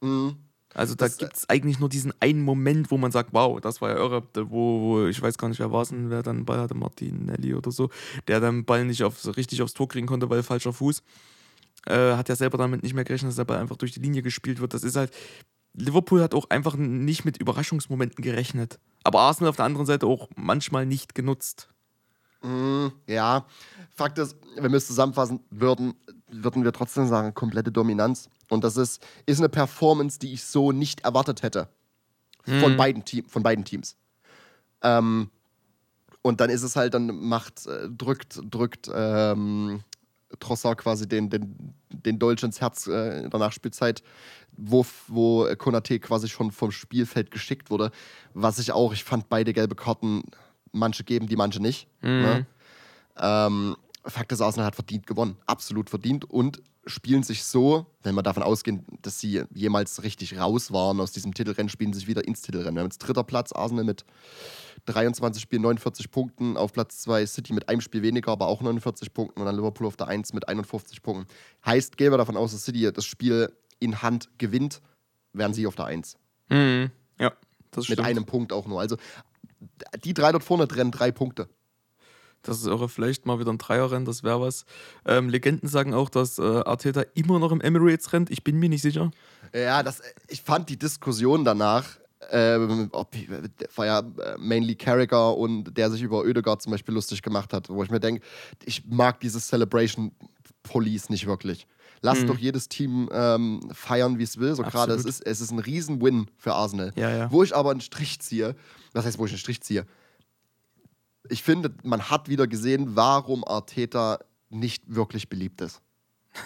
Mhm. Also da gibt es eigentlich nur diesen einen Moment, wo man sagt, wow, das war ja irre, wo, wo ich weiß gar nicht, wer war es wer dann den Ball hatte, Martinelli oder so, der dann Ball nicht auf, richtig aufs Tor kriegen konnte, weil falscher Fuß. Äh, hat ja selber damit nicht mehr gerechnet, dass der Ball einfach durch die Linie gespielt wird. Das ist halt, Liverpool hat auch einfach nicht mit Überraschungsmomenten gerechnet. Aber Arsenal auf der anderen Seite auch manchmal nicht genutzt. Mm, ja, Fakt ist, wenn wir es zusammenfassen würden, würden wir trotzdem sagen, komplette Dominanz. Und das ist, ist eine Performance, die ich so nicht erwartet hätte. Von, mhm. beiden, Team, von beiden Teams. Ähm, und dann ist es halt, dann macht, äh, drückt, drückt ähm, Trossard quasi den, den, den Dolch ins Herz äh, in der Nachspielzeit, wo, wo Konate quasi schon vom Spielfeld geschickt wurde. Was ich auch, ich fand beide gelbe Karten manche geben, die manche nicht. Mhm. Ne? Ähm, Fakt ist, Arsenal hat verdient gewonnen. Absolut verdient und spielen sich so, wenn wir davon ausgehen, dass sie jemals richtig raus waren aus diesem Titelrennen, spielen sich wieder ins Titelrennen. Wir haben jetzt dritter Platz, Arsenal mit 23 Spielen, 49 Punkten. Auf Platz 2 City mit einem Spiel weniger, aber auch 49 Punkten. Und dann Liverpool auf der 1 mit 51 Punkten. Heißt, gehen wir davon aus, dass City das Spiel in Hand gewinnt, wären sie auf der 1. Mhm. Ja, das stimmt. Mit einem Punkt auch nur. Also die drei dort vorne trennen drei Punkte. Das ist auch vielleicht mal wieder ein Dreierrennen, das wäre was. Ähm, Legenden sagen auch, dass äh, Arteta immer noch im Emirates rennt. Ich bin mir nicht sicher. Ja, das, ich fand die Diskussion danach, ähm, ob, war ja äh, mainly Carragher und der sich über Oedegaard zum Beispiel lustig gemacht hat, wo ich mir denke, ich mag dieses Celebration Police nicht wirklich. Lass mhm. doch jedes Team ähm, feiern, wie es will. So gerade es ist, es ist ein Riesen-Win für Arsenal. Ja, ja. Wo ich aber einen Strich ziehe, was heißt, wo ich einen Strich ziehe? Ich finde, man hat wieder gesehen, warum Arteta nicht wirklich beliebt ist. <laughs>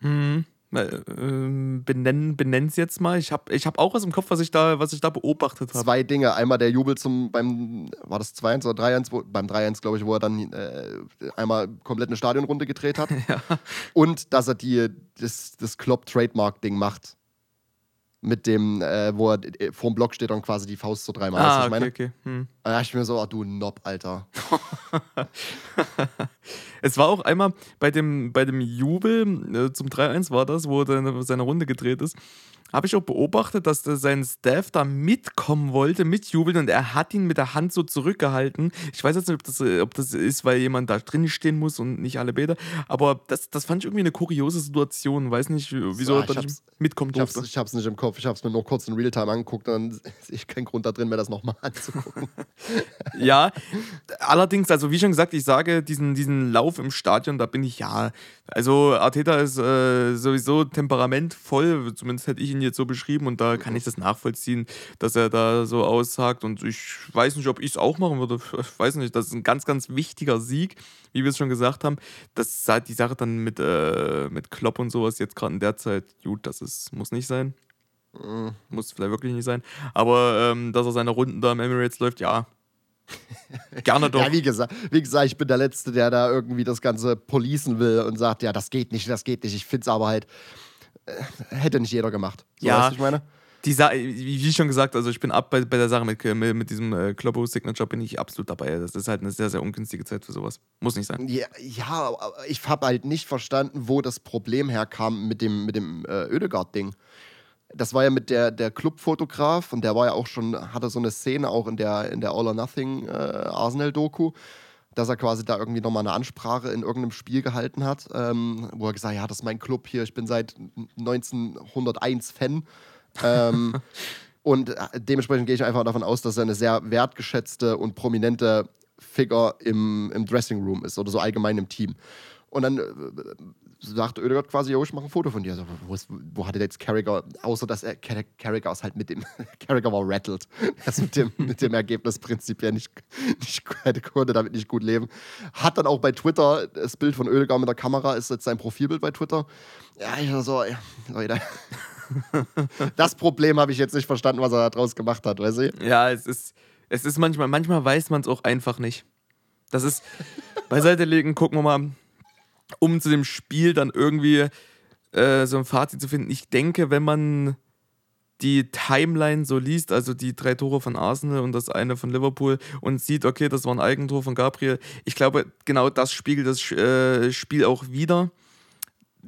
Hm. Ähm, benennen benenn's jetzt mal. Ich habe ich hab auch was im Kopf, was ich da, was ich da beobachtet habe. Zwei Dinge. Einmal der Jubel zum, beim, war das 2-1 oder 3-1? Beim 3-1, glaube ich, wo er dann äh, einmal komplett eine Stadionrunde gedreht hat. <laughs> ja. Und dass er die, das, das Klopp-Trademark-Ding macht mit dem, äh, wo er äh, vorm Block steht und quasi die Faust so dreimal. Ah, okay, meine? okay. Hm. Da dachte ich mir so, oh, du Nob, Alter. <laughs> es war auch einmal bei dem, bei dem Jubel äh, zum 3-1 war das, wo er seine Runde gedreht ist habe ich auch beobachtet, dass sein Staff da mitkommen wollte, mitjubeln und er hat ihn mit der Hand so zurückgehalten. Ich weiß jetzt nicht, ob das, ob das ist, weil jemand da drin stehen muss und nicht alle Bäder, aber das, das fand ich irgendwie eine kuriose Situation. Weiß nicht, wieso so, er da nicht mitkommen durfte. Ich habe es nicht im Kopf, ich habe es mir nur kurz in Realtime angeguckt und dann sehe <laughs> ich keinen Grund da drin, mir das nochmal <laughs> anzugucken. <laughs> ja, allerdings, also wie schon gesagt, ich sage, diesen, diesen Lauf im Stadion, da bin ich ja, also Arteta ist äh, sowieso temperamentvoll, zumindest hätte ich ihn ihn jetzt so beschrieben und da kann ich das nachvollziehen, dass er da so aussagt und ich weiß nicht, ob ich es auch machen würde. Ich weiß nicht, das ist ein ganz, ganz wichtiger Sieg, wie wir es schon gesagt haben. Das ist halt die Sache dann mit, äh, mit Klopp und sowas jetzt gerade in der Zeit, gut, das ist, muss nicht sein. Mhm. Muss vielleicht wirklich nicht sein. Aber ähm, dass er seine Runden da im Emirates läuft, ja, <laughs> Gerne doch. ja, wie gesagt, wie gesagt, ich bin der Letzte, der da irgendwie das Ganze policen will und sagt, ja, das geht nicht, das geht nicht. Ich finde es aber halt, hätte nicht jeder gemacht. So, ja, weißt, ich meine? die Sa wie schon gesagt, also ich bin ab bei, bei der Sache mit, mit, mit diesem äh, Kloppo Signature bin ich absolut dabei. Das ist halt eine sehr, sehr ungünstige Zeit für sowas. Muss nicht sein. Ja, ja ich habe halt nicht verstanden, wo das Problem herkam mit dem, mit dem äh, Ödegard-Ding. Das war ja mit der, der Clubfotograf und der war ja auch schon, hatte so eine Szene auch in der, in der All or Nothing äh, Arsenal-Doku dass er quasi da irgendwie nochmal eine Ansprache in irgendeinem Spiel gehalten hat, ähm, wo er gesagt hat, ja, das ist mein Club hier, ich bin seit 1901 Fan. ähm, <laughs> und äh, dementsprechend gehe ich einfach davon aus, dass er eine sehr wertgeschätzte und prominente Figur im, im Dressing Room ist oder so allgemein im Team. Und dann äh, sagt Oedegaard quasi, yo, ich mache ein Foto von dir. Also, wo, ist, wo hatte jetzt Carragher, außer dass er Carragher ist halt mit dem, <laughs> Carragher war rattled. Ist mit dem, mit dem Ergebnis prinzipiell nicht, nicht konnte damit nicht gut leben. Hat dann auch bei Twitter, das Bild von Oedegaard mit der Kamera ist jetzt sein Profilbild bei Twitter. Ja, ich war so, ja, Leute. <laughs> das Problem habe ich jetzt nicht verstanden, was er daraus gemacht hat, weißt du? Ja, es ist, es ist manchmal, manchmal weiß man es auch einfach nicht. Das ist, beiseite legen, gucken wir mal um zu dem Spiel dann irgendwie äh, so ein Fazit zu finden. Ich denke, wenn man die Timeline so liest, also die drei Tore von Arsenal und das eine von Liverpool und sieht, okay, das war ein Eigentor von Gabriel. Ich glaube, genau das spiegelt das äh, Spiel auch wieder.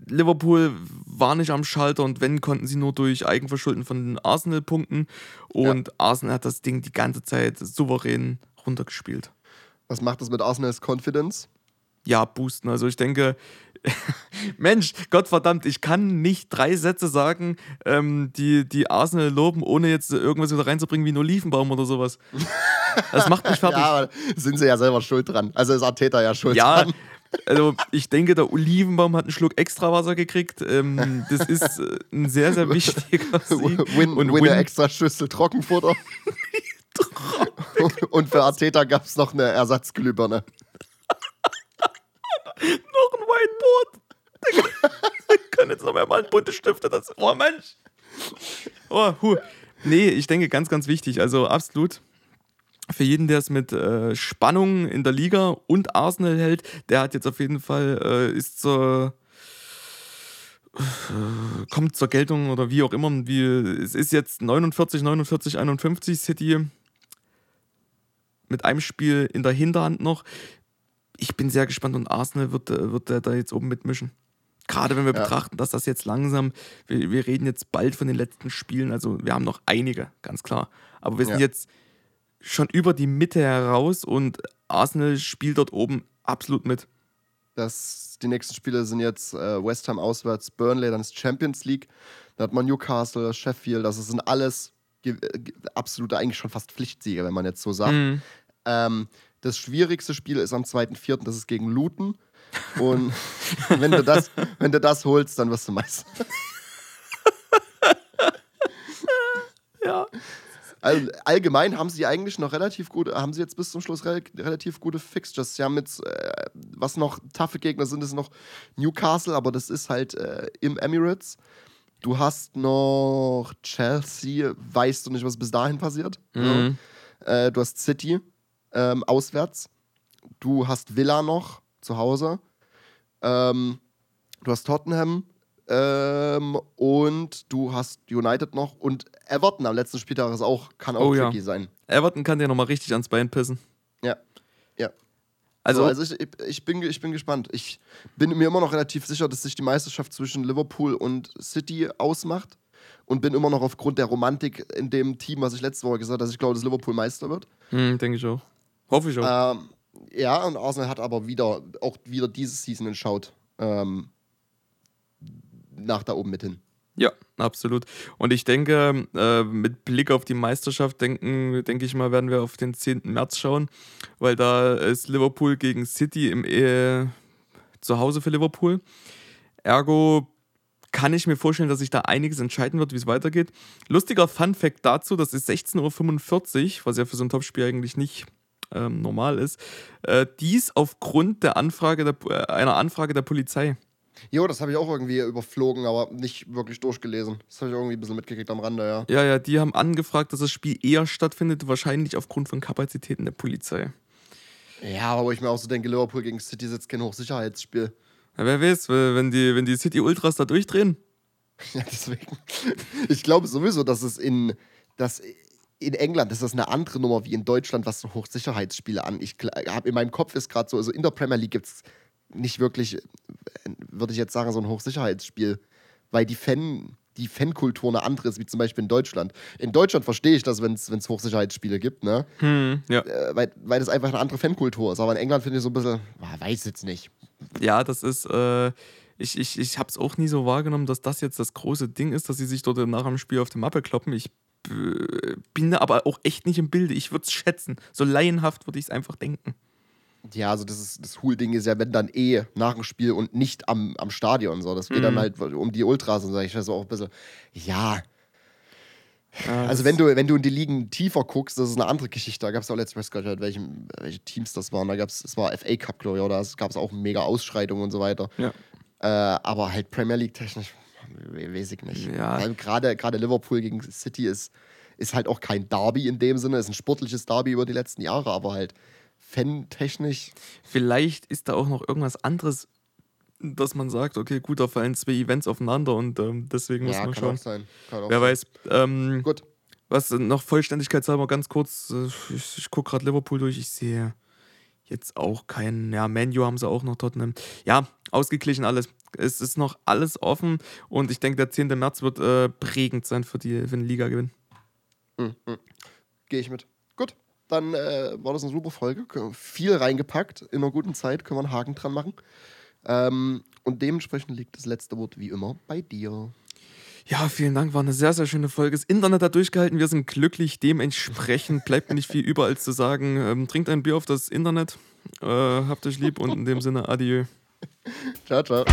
Liverpool war nicht am Schalter und wenn, konnten sie nur durch Eigenverschulden von Arsenal punkten. Und ja. Arsenal hat das Ding die ganze Zeit souverän runtergespielt. Was macht das mit Arsenals Confidence? Ja, boosten. Also ich denke, <laughs> Mensch, Gottverdammt, ich kann nicht drei Sätze sagen, ähm, die, die Arsenal loben, ohne jetzt irgendwas wieder reinzubringen wie ein Olivenbaum oder sowas. Das macht mich <laughs> fertig. ja, aber sind sie ja selber schuld dran. Also ist Arteta ja schuld ja, dran. Also ich denke, der Olivenbaum hat einen Schluck extra Wasser gekriegt. Ähm, das ist äh, ein sehr, sehr wichtiger <laughs> Sieg. Win, und Win, Win extra Schüssel Trockenfutter. und für Arteta gab es noch eine Ersatzglühbirne. Noch ein Whiteboard. Ich kann jetzt noch mehr mal bunte Stifte. Das, oh Mensch. Oh, hu. Nee, ich denke ganz, ganz wichtig. Also absolut. Für jeden, der es mit äh, Spannung in der Liga und Arsenal hält, der hat jetzt auf jeden Fall, äh, ist zur, äh, kommt zur Geltung oder wie auch immer. Wie, es ist jetzt 49, 49, 51 City mit einem Spiel in der Hinterhand noch ich bin sehr gespannt und Arsenal wird, äh, wird da jetzt oben mitmischen. Gerade wenn wir ja. betrachten, dass das jetzt langsam, wir, wir reden jetzt bald von den letzten Spielen, also wir haben noch einige, ganz klar. Aber wir sind ja. jetzt schon über die Mitte heraus und Arsenal spielt dort oben absolut mit. Das, die nächsten Spiele sind jetzt äh, West Ham auswärts, Burnley, dann ist Champions League, dann hat man Newcastle, Sheffield, das sind alles absolute, eigentlich schon fast Pflichtsiege, wenn man jetzt so sagt. Mhm. Ähm, das schwierigste Spiel ist am 2.4., das ist gegen Luton. Und <laughs> wenn, du das, wenn du das holst, dann wirst du Meister. <laughs> ja. Also, allgemein haben sie eigentlich noch relativ gut, haben sie jetzt bis zum Schluss re relativ gute Fixtures. Sie haben jetzt, äh, was noch taffe Gegner sind, ist noch Newcastle, aber das ist halt äh, im Emirates. Du hast noch Chelsea, weißt du nicht, was bis dahin passiert. Mhm. Äh, du hast City, ähm, auswärts. Du hast Villa noch zu Hause. Ähm, du hast Tottenham ähm, und du hast United noch und Everton am letzten Spieltag ist auch, kann auch oh, tricky ja. sein. Everton kann dir nochmal richtig ans Bein pissen. Ja. Ja. Also, so, also ich, ich, bin, ich bin gespannt. Ich bin mir immer noch relativ sicher, dass sich die Meisterschaft zwischen Liverpool und City ausmacht und bin immer noch aufgrund der Romantik in dem Team, was ich letzte Woche gesagt habe, dass ich glaube, dass Liverpool Meister wird. Hm, denke ich auch. Hoffe ich auch. Ähm, ja, und Arsenal hat aber wieder, auch wieder diese Season entschaut. Ähm, nach da oben mit hin. Ja, absolut. Und ich denke, äh, mit Blick auf die Meisterschaft, denken, denke ich mal, werden wir auf den 10. März schauen, weil da ist Liverpool gegen City im e zu Hause für Liverpool. Ergo kann ich mir vorstellen, dass sich da einiges entscheiden wird, wie es weitergeht. Lustiger Fun Fact dazu: das ist 16.45 Uhr, was ja für so ein Topspiel eigentlich nicht ähm, normal ist. Äh, dies aufgrund der Anfrage der, äh, einer Anfrage der Polizei. Jo, das habe ich auch irgendwie überflogen, aber nicht wirklich durchgelesen. Das habe ich irgendwie ein bisschen mitgekriegt am Rande, ja. Ja, ja, die haben angefragt, dass das Spiel eher stattfindet, wahrscheinlich aufgrund von Kapazitäten der Polizei. Ja, aber wo ich mir auch so denke, Liverpool gegen City ist jetzt kein Hochsicherheitsspiel. Ja, wer weiß, wenn die, wenn die City Ultras da durchdrehen. <laughs> Ja, deswegen. Ich glaube sowieso, dass es in, dass in England ist das eine andere Nummer wie in Deutschland, was so Hochsicherheitsspiele an. Ich habe in meinem Kopf ist gerade so, also in der Premier League gibt es nicht wirklich, würde ich jetzt sagen, so ein Hochsicherheitsspiel, weil die Fan, die Fankultur eine andere ist, wie zum Beispiel in Deutschland. In Deutschland verstehe ich das, wenn es Hochsicherheitsspiele gibt, ne? Hm, ja. Äh, weil, weil das einfach eine andere Fankultur ist. Aber in England finde ich so ein bisschen, weiß jetzt nicht. Ja, das ist, äh, ich, ich, ich habe es auch nie so wahrgenommen, dass das jetzt das große Ding ist, dass sie sich dort nach dem Spiel auf die Mappe kloppen. Ich äh, bin aber auch echt nicht im Bilde. Ich würde es schätzen. So laienhaft würde ich es einfach denken. Ja, also das, ist, das Cool-Ding ist ja, wenn dann eh nach dem Spiel und nicht am, am Stadion so. Das geht mhm. dann halt um die Ultras und so. Ich weiß auch ein bisschen, ja. ja also wenn du, wenn du in die Ligen tiefer guckst, das ist eine andere Geschichte. Da gab es auch letztes Mal gehört, welche, welche Teams das waren. Da gab es, es war FA Cup, glaube ich, oder es gab es auch mega Ausschreitungen und so weiter. Ja. Äh, aber halt Premier League technisch, weiß ich nicht. Ja. Gerade, gerade Liverpool gegen City ist, ist halt auch kein Derby in dem Sinne, ist ein sportliches Derby über die letzten Jahre, aber halt fan-technisch. Vielleicht ist da auch noch irgendwas anderes, dass man sagt, okay, gut, da fallen zwei Events aufeinander und ähm, deswegen muss ja, man kann schauen. Auch sein. Kann auch Wer sein. weiß. Ähm, gut. Was noch Vollständigkeitshalber ganz kurz, äh, ich, ich gucke gerade Liverpool durch, ich sehe jetzt auch keinen, ja, Menu haben sie auch noch Tottenham. Ja, ausgeglichen alles. Es ist noch alles offen und ich denke, der 10. März wird äh, prägend sein für, die, für den Liga-Gewinn. Mhm. Gehe ich mit. Gut, dann äh, war das eine super Folge. Viel reingepackt in einer guten Zeit, können wir einen Haken dran machen. Ähm, und dementsprechend liegt das letzte Wort wie immer bei dir. Ja, vielen Dank. War eine sehr, sehr schöne Folge. Das Internet hat durchgehalten. Wir sind glücklich. Dementsprechend bleibt mir nicht viel <laughs> über, als zu sagen: ähm, Trinkt ein Bier auf das Internet. Äh, habt euch lieb und in dem Sinne, adieu. Ciao, ciao.